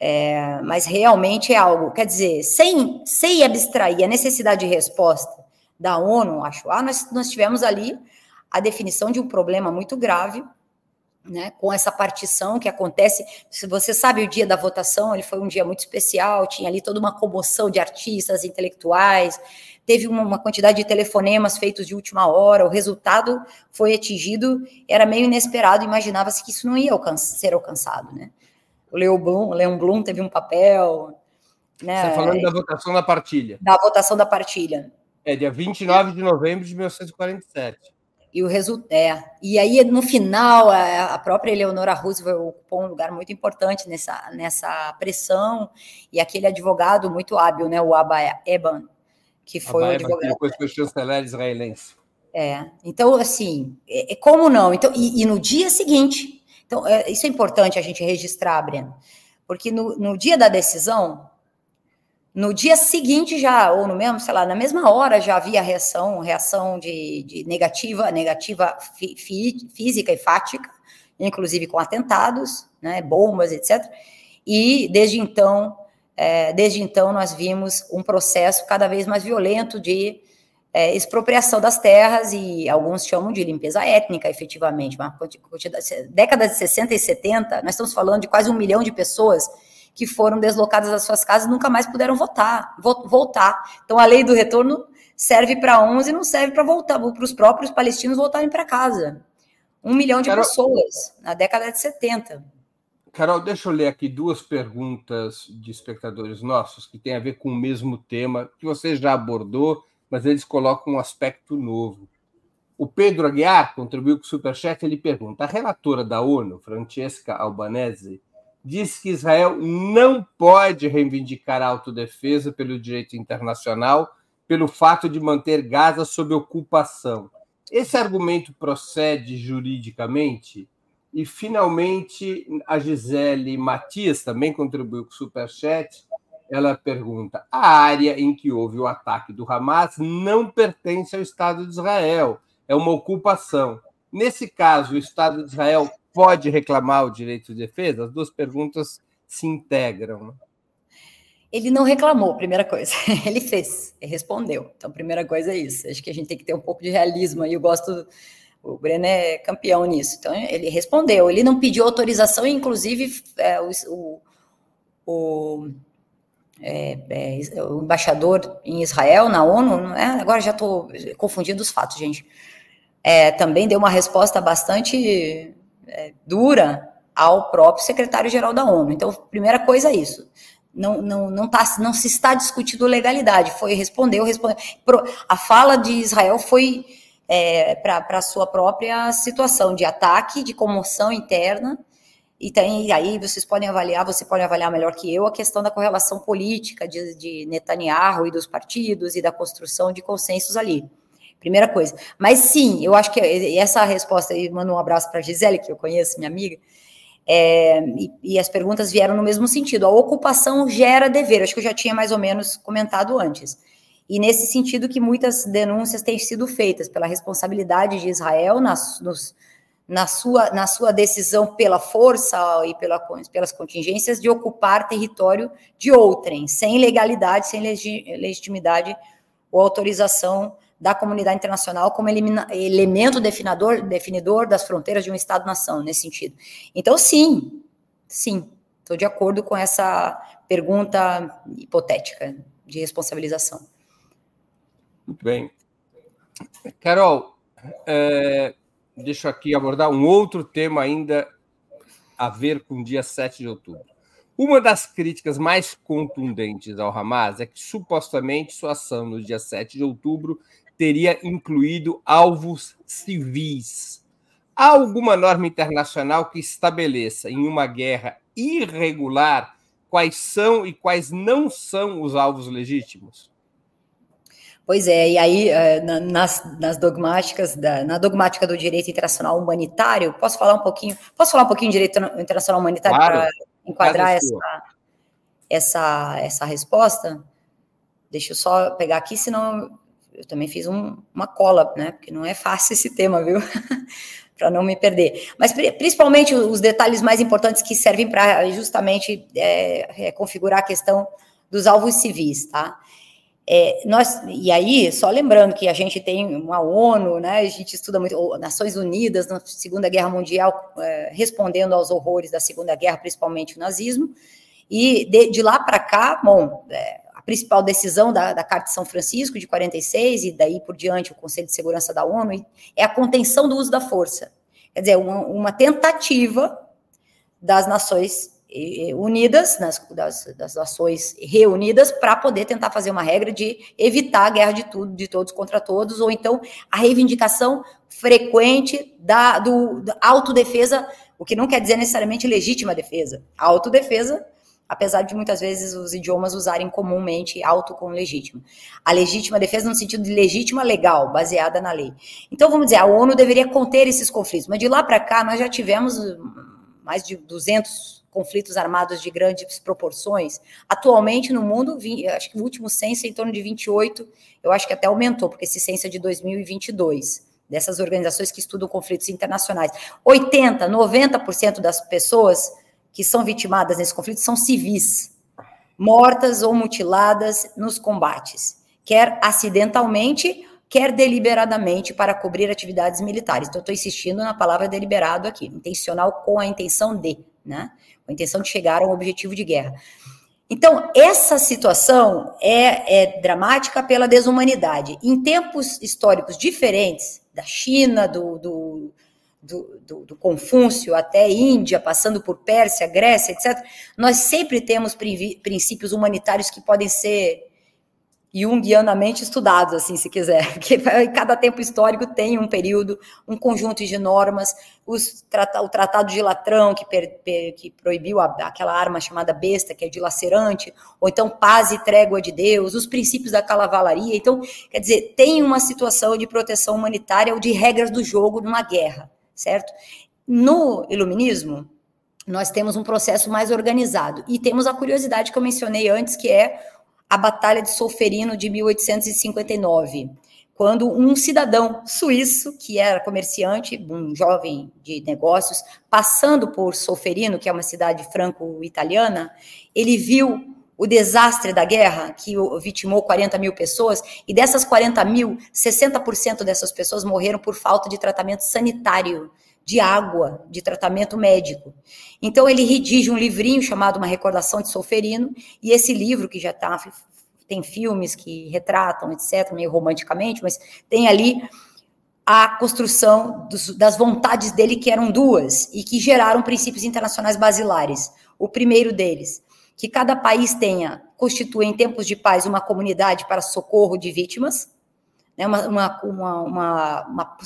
É, mas realmente é algo, quer dizer, sem, sem abstrair a necessidade de resposta da ONU, acho, ah, nós, nós tivemos ali a definição de um problema muito grave, né, com essa partição que acontece. Se você sabe o dia da votação, ele foi um dia muito especial, tinha ali toda uma comoção de artistas, intelectuais, teve uma, quantidade de telefonemas feitos de última hora, o resultado foi atingido, era meio inesperado, imaginava-se que isso não ia ser alcançado, né? O Leon Blum, Leon Blum teve um papel. Né? Você está falando da votação da partilha. Da votação da partilha. É, dia 29 de novembro de 1947. E o resultado é. E aí, no final, a, própria Eleonora Roosevelt ocupou um lugar muito importante nessa, nessa pressão, e aquele advogado muito hábil, né, o Abba Eban, que foi o advogado. Depois foi chanceler israelense. É, então, assim, é, é, como não? Então, e, e, no dia seguinte, então, é, isso é importante a gente registrar, Breno, porque no, no dia da decisão, no dia seguinte já, ou no mesmo, sei lá, na mesma hora já havia reação, reação de, de negativa, negativa fi, fi, física e fática, inclusive com atentados, né, bombas, etc. E desde então é, desde então, nós vimos um processo cada vez mais violento de é, expropriação das terras e alguns chamam de limpeza étnica, efetivamente. Quantidade, décadas de 60 e 70, nós estamos falando de quase um milhão de pessoas que foram deslocadas das suas casas nunca mais puderam votar, voltar. Então, a lei do retorno serve para uns e não serve para voltar, para os próprios palestinos voltarem para casa. Um milhão de pessoas na década de 70. Carol, deixa eu ler aqui duas perguntas de espectadores nossos que têm a ver com o mesmo tema que você já abordou, mas eles colocam um aspecto novo. O Pedro Aguiar contribuiu com o Superchat. Ele pergunta: a relatora da ONU, Francesca Albanese, diz que Israel não pode reivindicar a autodefesa pelo direito internacional pelo fato de manter Gaza sob ocupação. Esse argumento procede juridicamente? E, finalmente, a Gisele Matias também contribuiu com o Superchat. Ela pergunta: a área em que houve o ataque do Hamas não pertence ao Estado de Israel, é uma ocupação. Nesse caso, o Estado de Israel pode reclamar o direito de defesa? As duas perguntas se integram. Ele não reclamou, primeira coisa. Ele fez, ele respondeu. Então, primeira coisa é isso. Acho que a gente tem que ter um pouco de realismo aí. Eu gosto o Breno é campeão nisso. Então, ele respondeu. Ele não pediu autorização, inclusive, é, o, o, o, é, é, o, embaixador em Israel, na ONU, é? agora já estou confundindo os fatos, gente. É, também deu uma resposta bastante é, dura ao próprio secretário-geral da ONU. Então, primeira coisa é isso. Não, não, não, tá, não se está discutindo legalidade. Foi respondeu, respondeu. A fala de Israel foi é, para a sua própria situação de ataque, de comoção interna. E tem aí vocês podem avaliar, você pode avaliar melhor que eu a questão da correlação política de, de Netanyahu e dos partidos e da construção de consensos ali. Primeira coisa. Mas sim, eu acho que essa resposta, e mando um abraço para a Gisele, que eu conheço, minha amiga, é, e, e, as perguntas vieram no mesmo sentido. A ocupação gera dever, acho que eu já tinha mais ou menos comentado antes. E nesse sentido que muitas denúncias têm sido feitas pela responsabilidade de Israel nas, nos, na, sua, na sua decisão pela força e pela, pelas contingências de ocupar território de outrem, sem legalidade, sem legitimidade ou autorização da comunidade internacional como elimina, elemento definidor, definidor das fronteiras de um Estado-nação, nesse sentido. Então, sim, sim, estou de acordo com essa pergunta hipotética de responsabilização. Muito bem. Carol, é, deixa aqui abordar um outro tema ainda a ver com o dia 7 de outubro. Uma das críticas mais contundentes ao Hamas é que supostamente sua ação no dia 7 de outubro teria incluído alvos civis. Há alguma norma internacional que estabeleça em uma guerra irregular quais são e quais não são os alvos legítimos? Pois é, e aí eh, nas, nas dogmáticas, da, na dogmática do direito internacional humanitário, posso falar um pouquinho, posso falar um pouquinho de direito internacional humanitário claro, para enquadrar essa, essa, essa resposta? Deixa eu só pegar aqui, senão eu também fiz um, uma cola, né? Porque não é fácil esse tema, viu? para não me perder. Mas principalmente os detalhes mais importantes que servem para justamente é, configurar a questão dos alvos civis, tá? É, nós, e aí, só lembrando que a gente tem uma ONU, né, a gente estuda muito, Nações Unidas na Segunda Guerra Mundial, é, respondendo aos horrores da Segunda Guerra, principalmente o nazismo, e de, de lá para cá, bom, é, principal decisão da, da, Carta de São Francisco, de 46, e daí por diante o Conselho de Segurança da ONU, é a contenção do uso da força. Quer dizer, uma, uma tentativa das nações unidas, nas, das, das nações reunidas, para poder tentar fazer uma regra de evitar a guerra de tudo, de todos contra todos, ou então a reivindicação frequente da, do, da autodefesa, o que não quer dizer necessariamente legítima defesa. A autodefesa, apesar de muitas vezes os idiomas usarem comumente auto com legítimo. A legítima defesa no sentido de legítima legal, baseada na lei. Então, vamos dizer, a ONU deveria conter esses conflitos, mas de lá para cá nós já tivemos mais de 200 conflitos armados de grandes proporções. Atualmente, no mundo, acho que o último censo é em torno de 28, eu acho que até aumentou, porque esse censo é de 2022, dessas organizações que estudam conflitos internacionais. 80, 90% das pessoas que são vitimadas nesse conflito são civis, mortas ou mutiladas nos combates, quer acidentalmente, quer deliberadamente para cobrir atividades militares. Então, estou insistindo na palavra deliberado aqui, intencional com a intenção de, né? com a intenção de chegar a um objetivo de guerra. Então, essa situação é, é, dramática pela desumanidade. Em tempos históricos diferentes, da China, do, do, do, do, Confúcio até Índia, passando por Pérsia, Grécia, etc., nós sempre temos princípios humanitários que podem ser junguianamente estudados, assim, se quiser, porque cada tempo histórico tem um período, um conjunto de normas, os, o Tratado de Latrão, que, per, per, que proibiu a, aquela arma chamada besta, que é dilacerante, ou então paz e trégua de Deus, os princípios da calavalaria, então, quer dizer, tem uma situação de proteção humanitária ou de regras do jogo numa guerra, certo? No iluminismo, nós temos um processo mais organizado, e temos a curiosidade que eu mencionei antes, que é a Batalha de Solferino de 1859, quando um cidadão suíço, que era comerciante, um jovem de negócios, passando por Solferino, que é uma cidade franco-italiana, ele viu o desastre da guerra, que vitimou 40 mil pessoas, e dessas 40 mil, 60% dessas pessoas morreram por falta de tratamento sanitário de água, de tratamento médico. Então ele redige um livrinho chamado Uma Recordação de Solferino, e esse livro que já tá, tem filmes que retratam, etc, meio romanticamente, mas tem ali a construção dos, das vontades dele que eram duas e que geraram princípios internacionais basilares. O primeiro deles, que cada país tenha constitui em tempos de paz uma comunidade para socorro de vítimas, né, uma, uma, uma, uma,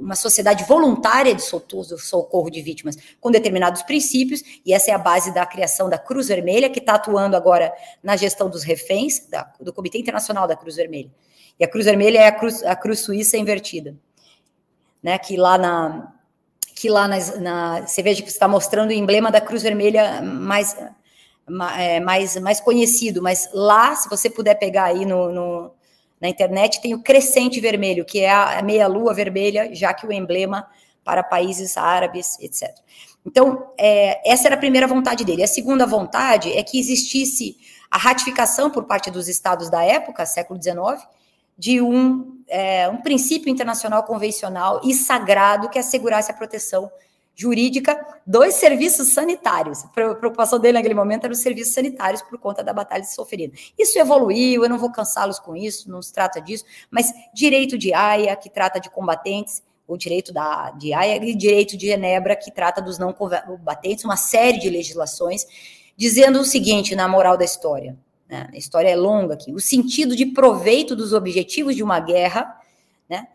uma sociedade voluntária de socorro de vítimas com determinados princípios, e essa é a base da criação da Cruz Vermelha, que está atuando agora na gestão dos reféns, da, do Comitê Internacional da Cruz Vermelha. E a Cruz Vermelha é a cruz, a cruz suíça invertida, né, que lá na, que lá na, na, você veja que está mostrando o emblema da Cruz Vermelha mais, mais, mais conhecido, mas lá, se você puder pegar aí no, no na internet tem o crescente vermelho, que é a meia-lua vermelha, já que o emblema para países árabes, etc. Então, é, essa era a primeira vontade dele. A segunda vontade é que existisse a ratificação por parte dos estados da época, século XIX, de um, é, um princípio internacional convencional e sagrado que assegurasse a proteção jurídica dos serviços sanitários. A preocupação dele naquele momento era os serviços sanitários por conta da batalha de sofrida. Isso evoluiu, eu não vou cansá-los com isso, não se trata disso, mas direito de Haia, que trata de combatentes, o direito da, de Haia e direito de Genebra, que trata dos não combatentes, uma série de legislações, dizendo o seguinte na moral da história. Né? A história é longa aqui. O sentido de proveito dos objetivos de uma guerra, né?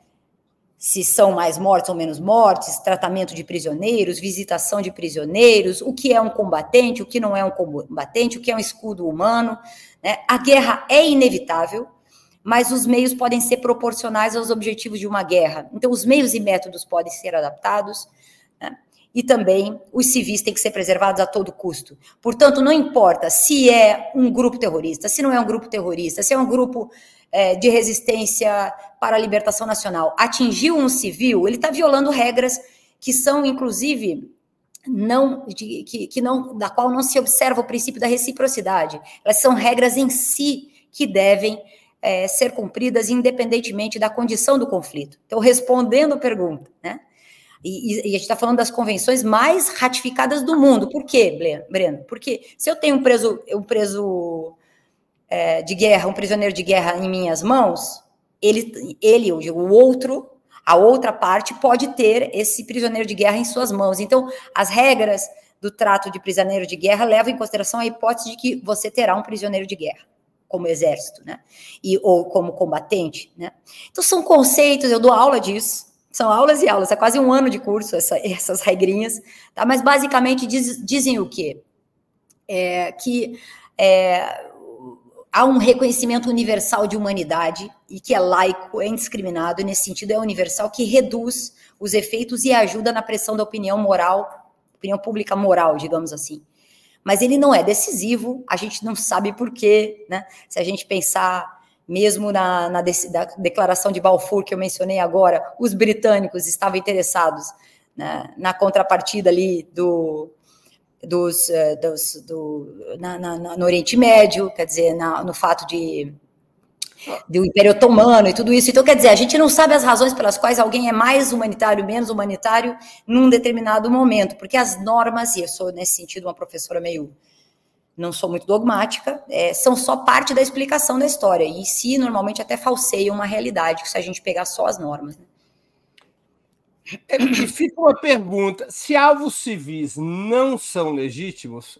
Se são mais mortes ou menos mortes, tratamento de prisioneiros, visitação de prisioneiros, o que é um combatente, o que não é um combatente, o que é um escudo humano. Né? A guerra é inevitável, mas os meios podem ser proporcionais aos objetivos de uma guerra. Então, os meios e métodos podem ser adaptados, né? e também os civis têm que ser preservados a todo custo. Portanto, não importa se é um grupo terrorista, se não é um grupo terrorista, se é um grupo é, de resistência para a libertação nacional atingiu um civil, ele está violando regras que são, inclusive, não de, que, que não da qual não se observa o princípio da reciprocidade. Elas são regras em si que devem é, ser cumpridas independentemente da condição do conflito. Então, respondendo a pergunta, né? E, e, a gente está falando das convenções mais ratificadas do mundo. Por quê, Breno? Porque se eu tenho um preso, um preso é, de guerra, um prisioneiro de guerra em minhas mãos, ele, ele, eu digo, o outro, a outra parte pode ter esse prisioneiro de guerra em suas mãos. Então, as regras do trato de prisioneiro de guerra levam em consideração a hipótese de que você terá um prisioneiro de guerra como exército, né? E ou como combatente, né? Então são conceitos, eu dou aula disso. São aulas e aulas, é quase um ano de curso essa, essas regrinhas, tá? Mas basicamente diz, dizem o quê? É, que é, há um reconhecimento universal de humanidade e que é laico, é indiscriminado, e nesse sentido é universal, que reduz os efeitos e ajuda na pressão da opinião moral, opinião pública moral, digamos assim. Mas ele não é decisivo, a gente não sabe por quê, né? Se a gente pensar mesmo na, na declaração de Balfour que eu mencionei agora, os britânicos estavam interessados né, na contrapartida ali do, dos, eh, dos do, na, na, no Oriente Médio, quer dizer, na, no fato de do Império Otomano e tudo isso. Então, quer dizer, a gente não sabe as razões pelas quais alguém é mais humanitário, menos humanitário num determinado momento, porque as normas, e eu sou nesse sentido uma professora meio não sou muito dogmática, é, são só parte da explicação da história, e se normalmente até falseiam uma realidade, se a gente pegar só as normas. Né? É, e fica uma pergunta: se alvos civis não são legítimos,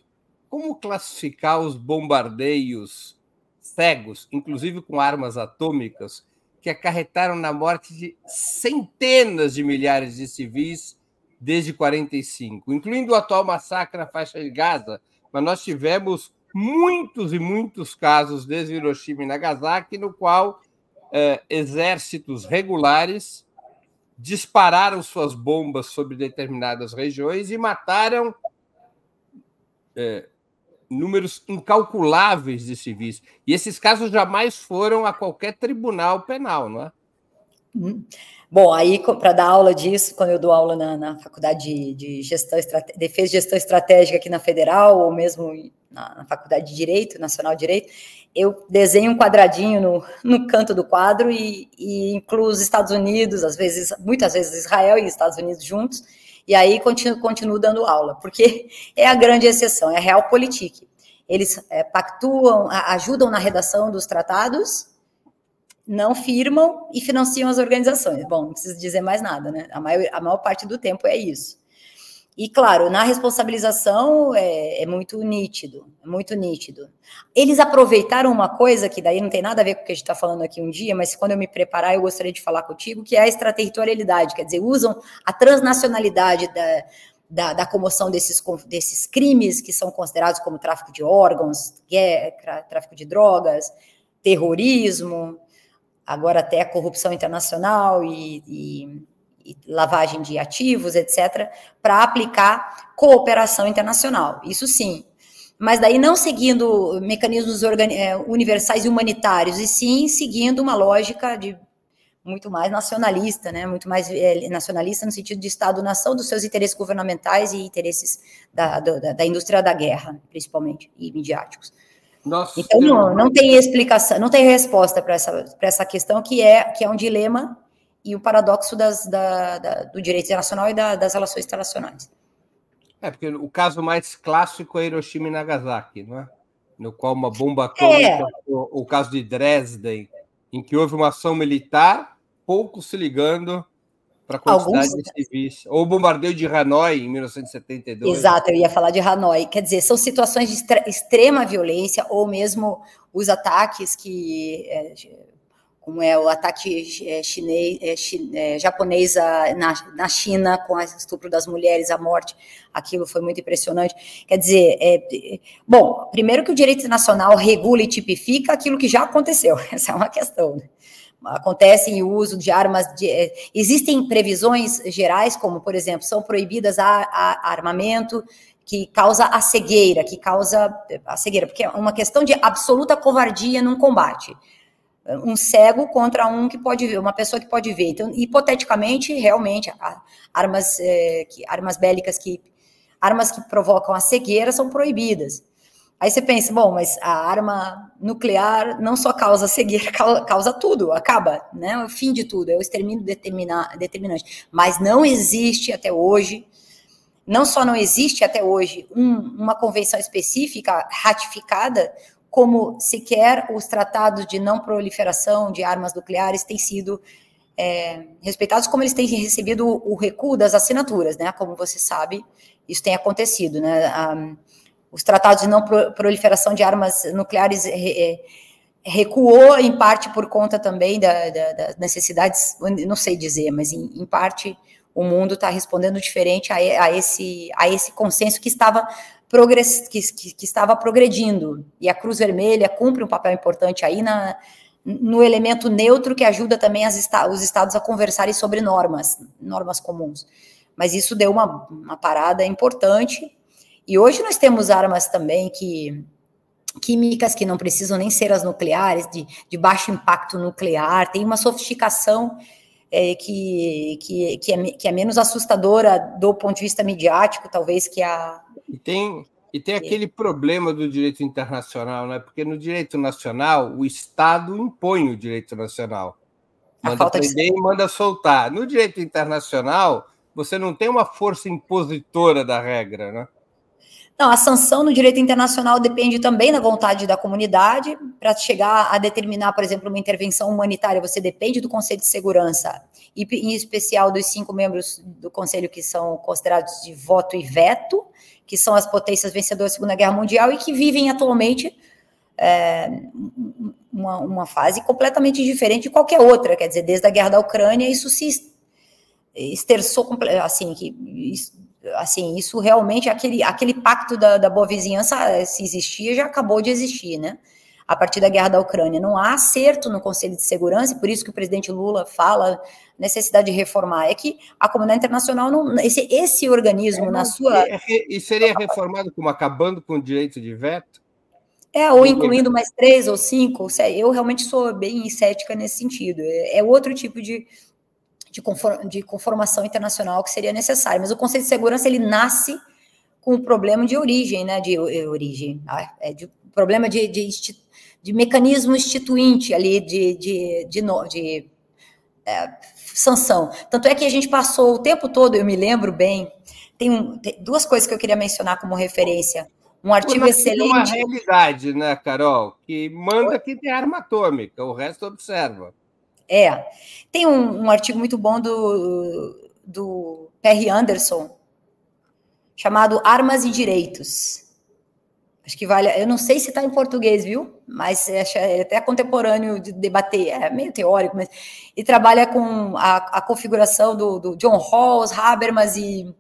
como classificar os bombardeios cegos, inclusive com armas atômicas, que acarretaram na morte de centenas de milhares de civis desde 45, incluindo o atual massacre na faixa de Gaza? Mas nós tivemos muitos e muitos casos desde Hiroshima e Nagasaki, no qual eh, exércitos regulares dispararam suas bombas sobre determinadas regiões e mataram é, números incalculáveis de civis. E esses casos jamais foram a qualquer tribunal penal, não é? Hum. Bom, aí para dar aula disso, quando eu dou aula na, na faculdade de, de gestão, defesa e gestão estratégica aqui na Federal, ou mesmo na, na, faculdade de Direito, Nacional de Direito, eu desenho um quadradinho no, no canto do quadro e, e incluo os Estados Unidos, às vezes, muitas vezes Israel e Estados Unidos juntos, e aí continuo, continuo dando aula, porque é a grande exceção, é a realpolitik. Eles é, pactuam, ajudam na redação dos tratados, não firmam e financiam as organizações. Bom, não preciso dizer mais nada, né? A maior, a maior parte do tempo é isso. E, claro, na responsabilização é, é, muito nítido, é muito nítido. Eles aproveitaram uma coisa que daí não tem nada a ver com o que a gente está falando aqui um dia, mas quando eu me preparar, eu gostaria de falar contigo, que é a extraterritorialidade, quer dizer, usam a transnacionalidade da, da, da comoção desses, desses crimes que são considerados como tráfico de órgãos, guerra, tráfico de drogas, terrorismo, agora até a corrupção internacional e, e, e lavagem de ativos, etc., para aplicar cooperação internacional. Isso sim. Mas daí não seguindo mecanismos é, universais e humanitários, e sim seguindo uma lógica de muito mais nacionalista, né? Muito mais é, nacionalista no sentido de Estado-nação dos seus interesses governamentais e interesses da, da, da indústria da guerra, principalmente, e midiáticos. Nossa, então, não, não tem explicação, não tem resposta para essa, essa questão, que é, que é um dilema e o paradoxo das, da, da, do direito internacional e da, das relações internacionais. É, porque o caso mais clássico é Hiroshima e Nagasaki, não é? No qual uma bomba atômica, é. o, o caso de Dresden, em que houve uma ação militar, pouco se ligando para a quantidade Alguns... de civis. Ou o bombardeio de Hanoi em 1972. Exato, eu ia falar de Hanoi. Quer dizer, são situações de extrema violência, ou mesmo os ataques que. É, como é o ataque é, chinês, é, é, japonês na, na China com o estupro das mulheres, a morte, aquilo foi muito impressionante. Quer dizer, é, bom, primeiro que o direito nacional regula e tipifica aquilo que já aconteceu, essa é uma questão. Né? acontecem o uso de armas. De, é, existem previsões gerais, como, por exemplo, são proibidas a, a, armamento que causa a cegueira, que causa a cegueira, porque é uma questão de absoluta covardia num combate. Um cego contra um que pode ver, uma pessoa que pode ver. Então, hipoteticamente, realmente, armas, é, que, armas bélicas que armas que provocam a cegueira são proibidas. Aí você pensa, bom, mas a arma nuclear não só causa cegueira, causa tudo, acaba, né? O fim de tudo, é o extermínio determinante. Mas não existe até hoje, não só não existe até hoje um, uma convenção específica ratificada, como sequer os tratados de não proliferação de armas nucleares têm sido é, respeitados, como eles têm recebido o recuo das assinaturas, né? Como você sabe, isso tem acontecido, né? Um, os tratados de não proliferação de armas nucleares é, recuou em parte por conta também das da, da necessidades, não sei dizer, mas em, em parte o mundo está respondendo diferente a, a, esse, a esse consenso que estava, progress, que, que, que, estava progredindo. E a Cruz Vermelha cumpre um papel importante aí na, no elemento neutro que ajuda também as, os estados a conversarem sobre normas, normas comuns. Mas isso deu uma, uma parada importante e hoje nós temos armas também que químicas que não precisam nem ser as nucleares, de, de baixo impacto nuclear, tem uma sofisticação é, que, que, que, é, que é menos assustadora do ponto de vista midiático, talvez, que a. E tem, e tem aquele é. problema do direito internacional, né? Porque no direito nacional, o Estado impõe o direito nacional. Manda prender de... e manda soltar. No direito internacional, você não tem uma força impositora da regra, né? Não, a sanção no direito internacional depende também da vontade da comunidade. Para chegar a determinar, por exemplo, uma intervenção humanitária, você depende do Conselho de Segurança, e em especial dos cinco membros do Conselho que são considerados de voto e veto, que são as potências vencedoras da Segunda Guerra Mundial e que vivem atualmente é, uma, uma fase completamente diferente de qualquer outra. Quer dizer, desde a Guerra da Ucrânia, isso se esterçou, assim, que assim, isso realmente, aquele, aquele pacto da, da boa vizinhança, eh, se existia, já acabou de existir, né? A partir da guerra da Ucrânia. Não há acerto no Conselho de Segurança, e por isso que o presidente Lula fala necessidade de reformar. É que a comunidade internacional, não, esse, esse organismo, é, na sua. E seria reformado como acabando com o direito de veto? É, ou incluindo mais três ou cinco. Eu realmente sou bem cética nesse sentido. É, é outro tipo de, de, conform, de conformação internacional que seria necessário. Mas o Conselho de Segurança ele nasce com um problema de origem, né? De, de origem, ah, é de problema de, de, de, mecanismo instituinte ali de, de, de, de é, sanção. Tanto é que a gente passou o tempo todo, eu me lembro bem, tem, um, tem duas coisas que eu queria mencionar como referência. Um artigo Mas excelente. Tem uma realidade, né, Carol? Que manda que tem arma atômica, o resto observa. É. Tem um, um artigo muito bom do, do Perry Anderson, chamado Armas e Direitos. Acho que vale. Eu não sei se está em português, viu? Mas é, é até contemporâneo de debater, é meio teórico, mas. E trabalha com a, a configuração do, do John Rawls, Habermas e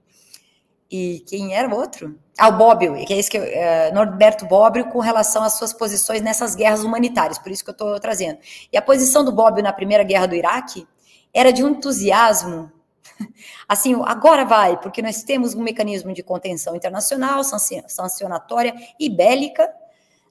e quem era o outro? Ah, o Bobbio, que é esse que é, Norberto Bobbio, com relação às suas posições nessas guerras humanitárias, por isso que eu estou trazendo. E a posição do Bobbio na primeira guerra do Iraque era de um entusiasmo, assim, agora vai, porque nós temos um mecanismo de contenção internacional, sancionatória e bélica,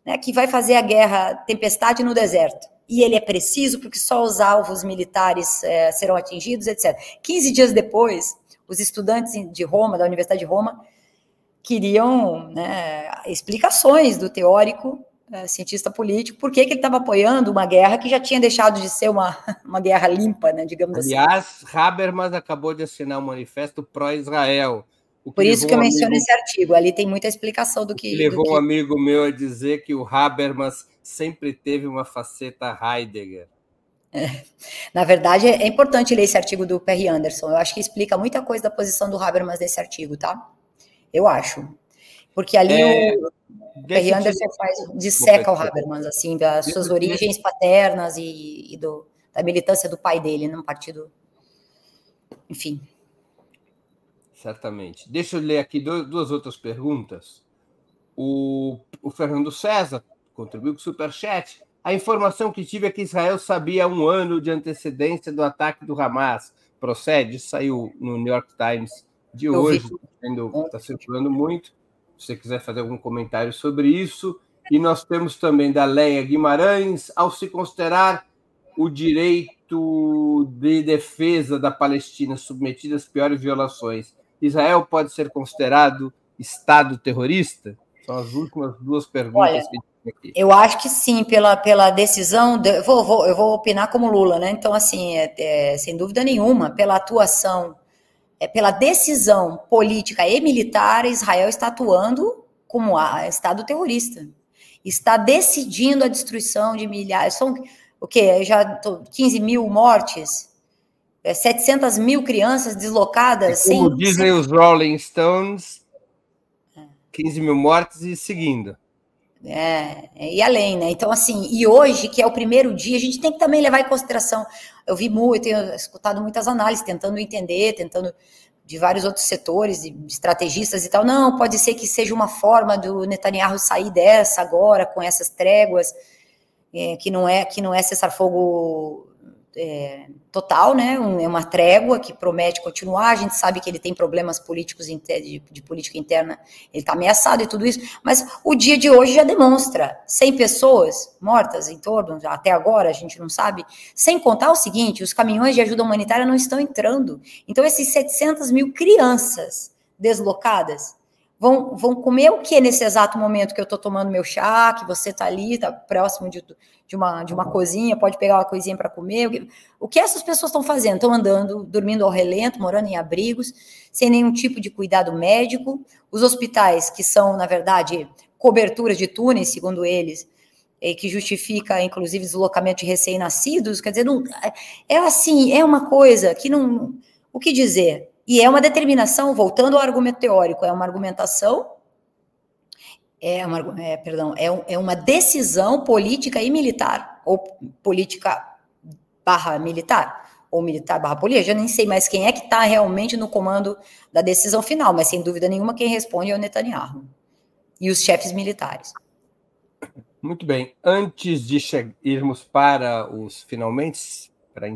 né, que vai fazer a guerra tempestade no deserto. E ele é preciso porque só os alvos militares é, serão atingidos, etc. 15 dias depois, os estudantes de Roma, da Universidade de Roma, queriam né, explicações do teórico é, cientista político, por que, que ele estava apoiando uma guerra que já tinha deixado de ser uma, uma guerra limpa, né, digamos Aliás, assim. Aliás, Habermas acabou de assinar um manifesto pró-Israel. Por isso que eu menciono amigo, esse artigo, ali tem muita explicação do que... que levou do que... um amigo meu a dizer que o Habermas sempre teve uma faceta Heidegger. É. Na verdade, é importante ler esse artigo do Perry Anderson. Eu acho que explica muita coisa da posição do Habermas nesse artigo, tá? Eu acho. Porque ali é, o Perry Anderson faz, disseca o Habermas, assim, das suas origens paternas e, e do, da militância do pai dele num partido. Enfim. Certamente. Deixa eu ler aqui duas outras perguntas. O, o Fernando César contribuiu com o Superchat. A informação que tive é que Israel sabia um ano de antecedência do ataque do Hamas. Procede? Saiu no New York Times de hoje, está circulando muito. Se você quiser fazer algum comentário sobre isso. E nós temos também da Leia Guimarães, ao se considerar o direito de defesa da Palestina submetida às piores violações, Israel pode ser considerado Estado terrorista? São as últimas duas perguntas Olha, que aqui. Eu acho que sim, pela, pela decisão. De, vou, vou, eu vou opinar como Lula, né? Então, assim, é, é, sem dúvida nenhuma, pela atuação, pela decisão política e militar, Israel está atuando como a, Estado terrorista. Está decidindo a destruição de milhares. São o quê? Já 15 mil mortes? 700 é, mil crianças deslocadas. É como sem, dizem sem... os Rolling Stones, 15 mil mortes e seguindo. É, e além, né? Então, assim, e hoje, que é o primeiro dia, a gente tem que também levar em consideração. Eu vi muito, tenho escutado muitas análises, tentando entender, tentando de vários outros setores, estrategistas e tal. Não, pode ser que seja uma forma do Netanyahu sair dessa agora, com essas tréguas, é, que não é que não é cessar fogo é, total, né? Um, é uma trégua que promete continuar. A gente sabe que ele tem problemas políticos de, de política interna, ele está ameaçado e tudo isso. Mas o dia de hoje já demonstra 100 pessoas mortas em torno, até agora a gente não sabe. Sem contar o seguinte: os caminhões de ajuda humanitária não estão entrando. Então esses 700 mil crianças deslocadas vão, vão comer o que nesse exato momento que eu estou tomando meu chá, que você está ali, está próximo de, de, uma, de uma cozinha, pode pegar uma coisinha para comer. O que, o que essas pessoas estão fazendo? Estão andando, dormindo ao relento, morando em abrigos, sem nenhum tipo de cuidado médico. Os hospitais, que são, na verdade, coberturas de túneis, segundo eles, que justifica, inclusive, deslocamento de recém-nascidos, quer dizer, não, é assim, é uma coisa que não. O que dizer? E é uma determinação, voltando ao argumento teórico, é uma argumentação, é uma, é, perdão, é, é uma decisão política e militar, ou política barra militar, ou militar barra política, já nem sei mais quem é que está realmente no comando da decisão final, mas sem dúvida nenhuma quem responde é o Netanyahu e os chefes militares. Muito bem. Antes de irmos para os finalmente, para,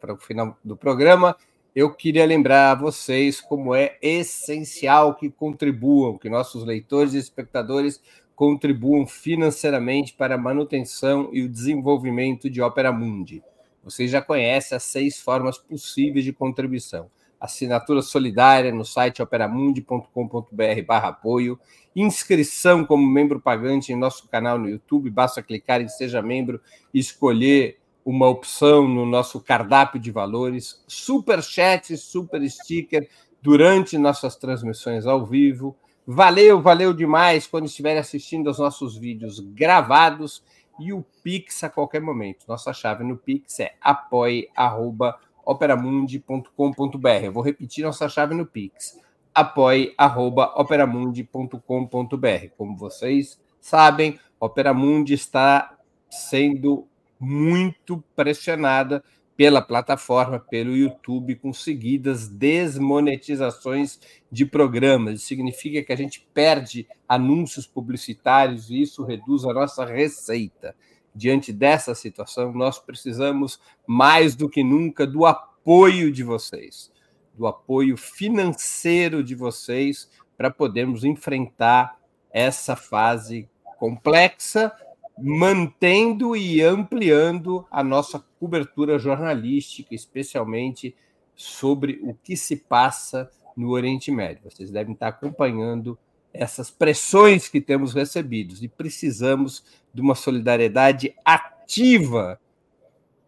para o final do programa, eu queria lembrar a vocês como é essencial que contribuam, que nossos leitores e espectadores contribuam financeiramente para a manutenção e o desenvolvimento de Opera Mundi. Vocês já conhecem as seis formas possíveis de contribuição. Assinatura solidária no site operamundi.com.br barra apoio, inscrição como membro pagante em nosso canal no YouTube, basta clicar em Seja Membro e escolher uma opção no nosso cardápio de valores, super chat, super sticker durante nossas transmissões ao vivo. Valeu, valeu demais quando estiverem assistindo aos nossos vídeos gravados e o Pix a qualquer momento. Nossa chave no Pix é apoie@operamundi.com.br. Eu vou repetir nossa chave no Pix: apoie@operamundi.com.br. Como vocês sabem, Operamundi está sendo muito pressionada pela plataforma, pelo YouTube, com seguidas desmonetizações de programas. Isso significa que a gente perde anúncios publicitários e isso reduz a nossa receita. Diante dessa situação, nós precisamos mais do que nunca do apoio de vocês, do apoio financeiro de vocês para podermos enfrentar essa fase complexa mantendo e ampliando a nossa cobertura jornalística, especialmente sobre o que se passa no Oriente Médio. Vocês devem estar acompanhando essas pressões que temos recebidos e precisamos de uma solidariedade ativa,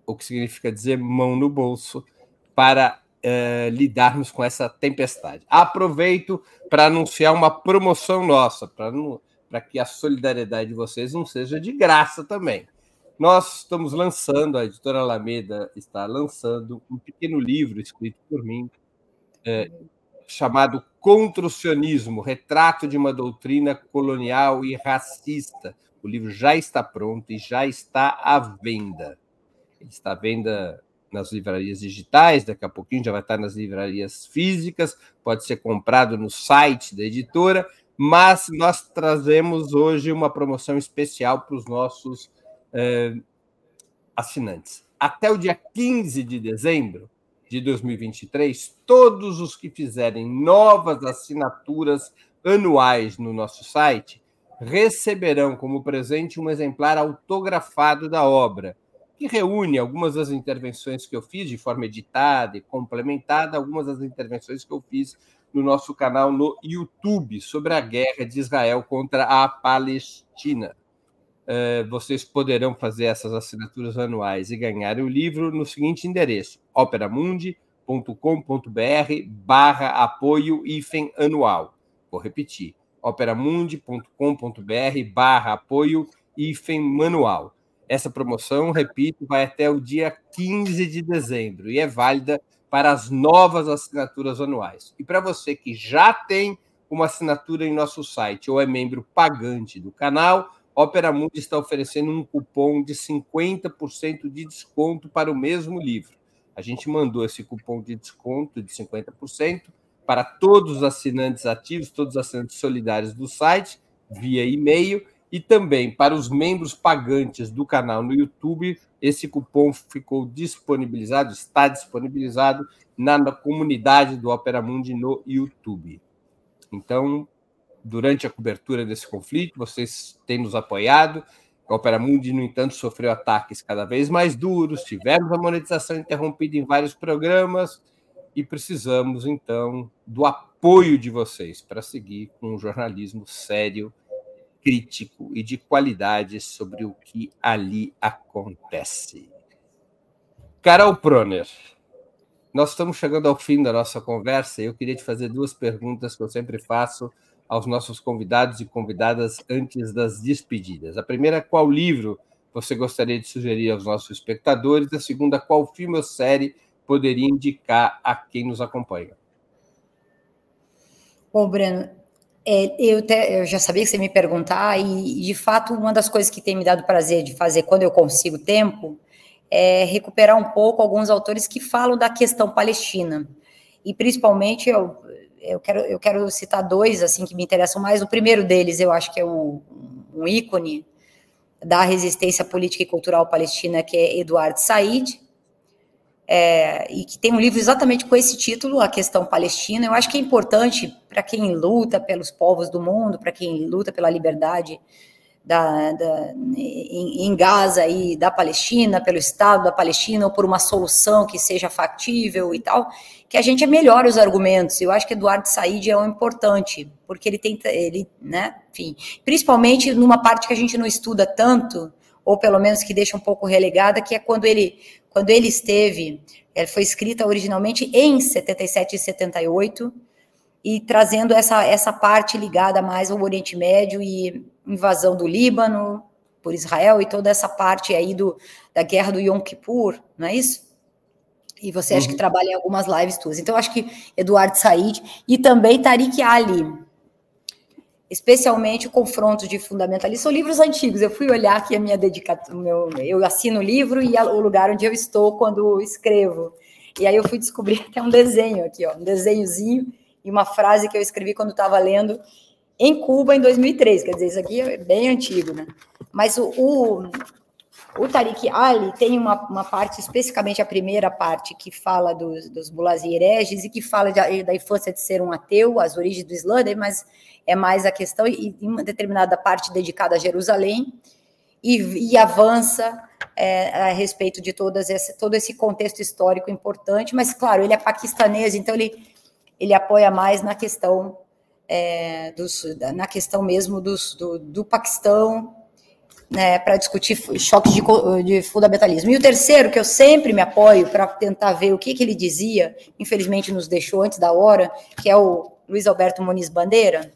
o que significa dizer mão no bolso, para uh, lidarmos com essa tempestade. Aproveito para anunciar uma promoção nossa, para que a solidariedade de vocês não seja de graça também. Nós estamos lançando, a editora Alameda está lançando um pequeno livro escrito por mim, é, chamado Contra o Sionismo, Retrato de uma Doutrina Colonial e Racista. O livro já está pronto e já está à venda. Ele está à venda nas livrarias digitais, daqui a pouquinho já vai estar nas livrarias físicas, pode ser comprado no site da editora, mas nós trazemos hoje uma promoção especial para os nossos eh, assinantes. Até o dia 15 de dezembro de 2023, todos os que fizerem novas assinaturas anuais no nosso site receberão como presente um exemplar autografado da obra, que reúne algumas das intervenções que eu fiz de forma editada e complementada, algumas das intervenções que eu fiz no nosso canal no YouTube sobre a guerra de Israel contra a Palestina. Eh, vocês poderão fazer essas assinaturas anuais e ganhar o livro no seguinte endereço: operamundi.com.br barra apoio IFEM anual. Vou repetir, operamundi.com.br barra apoio IFEM manual. Essa promoção, repito, vai até o dia 15 de dezembro e é válida para as novas assinaturas anuais. E para você que já tem uma assinatura em nosso site ou é membro pagante do canal, Opera Mundi está oferecendo um cupom de 50% de desconto para o mesmo livro. A gente mandou esse cupom de desconto de 50% para todos os assinantes ativos, todos os assinantes solidários do site, via e-mail, e também para os membros pagantes do canal no YouTube. Esse cupom ficou disponibilizado, está disponibilizado na comunidade do Opera Mundi no YouTube. Então, durante a cobertura desse conflito, vocês têm nos apoiado. A Opera Mundi, no entanto, sofreu ataques cada vez mais duros, tivemos a monetização interrompida em vários programas e precisamos, então, do apoio de vocês para seguir com um jornalismo sério, crítico e de qualidade sobre o que ali acontece. Carol Proner, nós estamos chegando ao fim da nossa conversa e eu queria te fazer duas perguntas que eu sempre faço aos nossos convidados e convidadas antes das despedidas. A primeira, qual livro você gostaria de sugerir aos nossos espectadores? A segunda, qual filme ou série poderia indicar a quem nos acompanha? Bom, Breno, é, eu, te, eu, já sabia que você me perguntar, e de fato, uma das coisas que tem me dado prazer de fazer quando eu consigo tempo é recuperar um pouco alguns autores que falam da questão palestina. E principalmente, eu, eu quero, eu quero citar dois assim que me interessam mais. O primeiro deles, eu acho que é um, um ícone da resistência política e cultural palestina, que é Eduard Said, é, e que tem um livro exatamente com esse título, A Questão Palestina. Eu acho que é importante para quem luta pelos povos do mundo, para quem luta pela liberdade da, da, em, em, Gaza e da Palestina, pelo Estado da Palestina, ou por uma solução que seja factível e tal, que a gente melhore os argumentos. Eu acho que Eduardo Said é um importante, porque ele tenta, ele, né, enfim, principalmente numa parte que a gente não estuda tanto, ou pelo menos que deixa um pouco relegada, que é quando ele, quando ele esteve, ela foi escrita originalmente em 77 e 78, e trazendo essa, essa parte ligada mais ao Oriente Médio e invasão do Líbano por Israel e toda essa parte aí do, da guerra do Yom Kippur, não é isso? E você uhum. acha que uhum. trabalha em algumas lives tuas. Então, acho que Eduardo Said e também Tariq Ali, especialmente o confronto de fundamentalistas, são livros antigos. Eu fui olhar aqui a minha dedicação, meu, eu assino o livro e o lugar onde eu estou quando escrevo. E aí eu fui descobrir até um desenho aqui, ó, um desenhozinho e uma frase que eu escrevi quando estava lendo em Cuba em 2003. Quer dizer, isso aqui é bem antigo, né? Mas o, o, o Tariq Ali tem uma, uma parte, especificamente a primeira parte, que fala dos, dos e hereges e que fala de, da infância de ser um ateu, as origens do Islã, mas é mais a questão, e uma determinada parte dedicada a Jerusalém, e, e avança é, a respeito de todas esse, todo esse contexto histórico importante, mas, claro, ele é paquistanês, então ele ele apoia mais na questão é, dos, na questão mesmo dos, do, do Paquistão, né, para discutir choques de, de, fundamentalismo. E o terceiro, que eu sempre me apoio para tentar ver o que, que ele dizia, infelizmente nos deixou antes da hora, que é o Luiz Alberto Muniz Bandeira,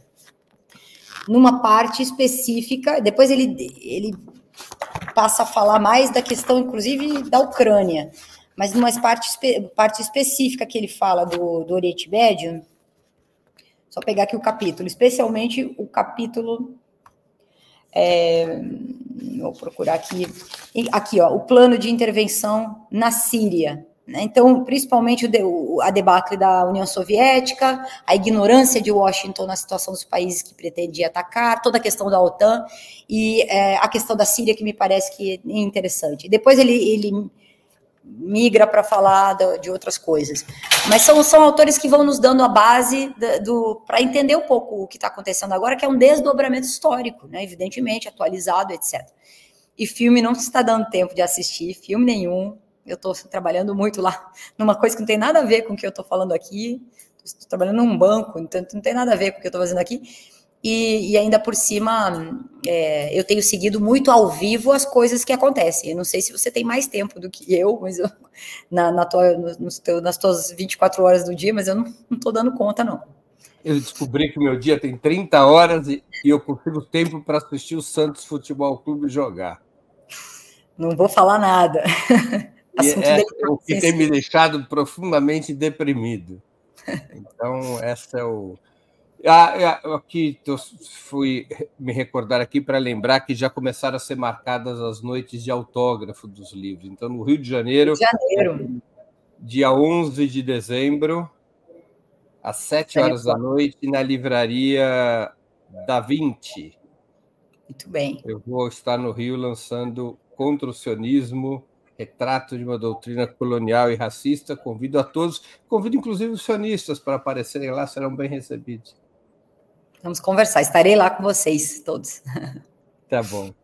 numa parte específica, depois ele, ele passa a falar mais da questão, inclusive, da Ucrânia, mas numa parte, parte específica que ele fala do, do Oriente Médio, só pegar aqui o capítulo, especialmente o capítulo. É, vou procurar aqui. Aqui, ó, o plano de intervenção na Síria. Né? Então, principalmente o, a debacle da União Soviética, a ignorância de Washington na situação dos países que pretendia atacar, toda a questão da OTAN e é, a questão da Síria, que me parece que é interessante. Depois ele, ele migra para falar de outras coisas. Mas são, são autores que vão nos dando a base do, para entender um pouco o que está acontecendo agora, que é um desdobramento histórico, né? evidentemente, atualizado, etc. E filme não está dando tempo de assistir, filme nenhum. Eu estou trabalhando muito lá numa coisa que não tem nada a ver com o que eu estou falando aqui. Estou trabalhando num banco, então não tem nada a ver com o que eu estou fazendo aqui. E, e, ainda por cima, é, eu tenho seguido muito ao vivo as coisas que acontecem. Eu não sei se você tem mais tempo do que eu, mas eu, na, na tua, no, teu, nas tuas 24 horas do dia, mas eu não estou dando conta, não. Eu descobri que meu dia tem 30 horas e, e eu consigo tempo para assistir o Santos Futebol Clube jogar. Não vou falar nada. é, o que tem me deixado profundamente deprimido. Então, essa é o ah, é, aqui eu fui me recordar aqui para lembrar que já começaram a ser marcadas as noites de autógrafo dos livros. Então, no Rio de Janeiro, Rio de Janeiro. dia 11 de dezembro, às 7 horas da noite, na livraria da 20. Muito bem. Eu vou estar no Rio lançando Contra o Sionismo, Retrato de uma Doutrina Colonial e Racista. Convido a todos, convido inclusive os sionistas para aparecerem lá, serão bem recebidos. Vamos conversar. Estarei lá com vocês todos. Tá bom.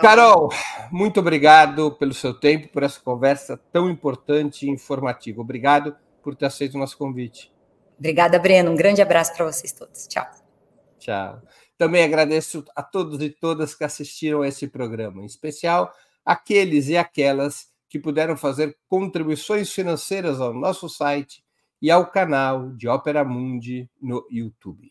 Carol, muito obrigado pelo seu tempo, por essa conversa tão importante e informativa. Obrigado por ter aceito o nosso convite. Obrigada, Breno. Um grande abraço para vocês todos. Tchau. Tchau. Também agradeço a todos e todas que assistiram a esse programa, em especial aqueles e aquelas que puderam fazer contribuições financeiras ao nosso site e ao canal de Ópera Mundi no YouTube.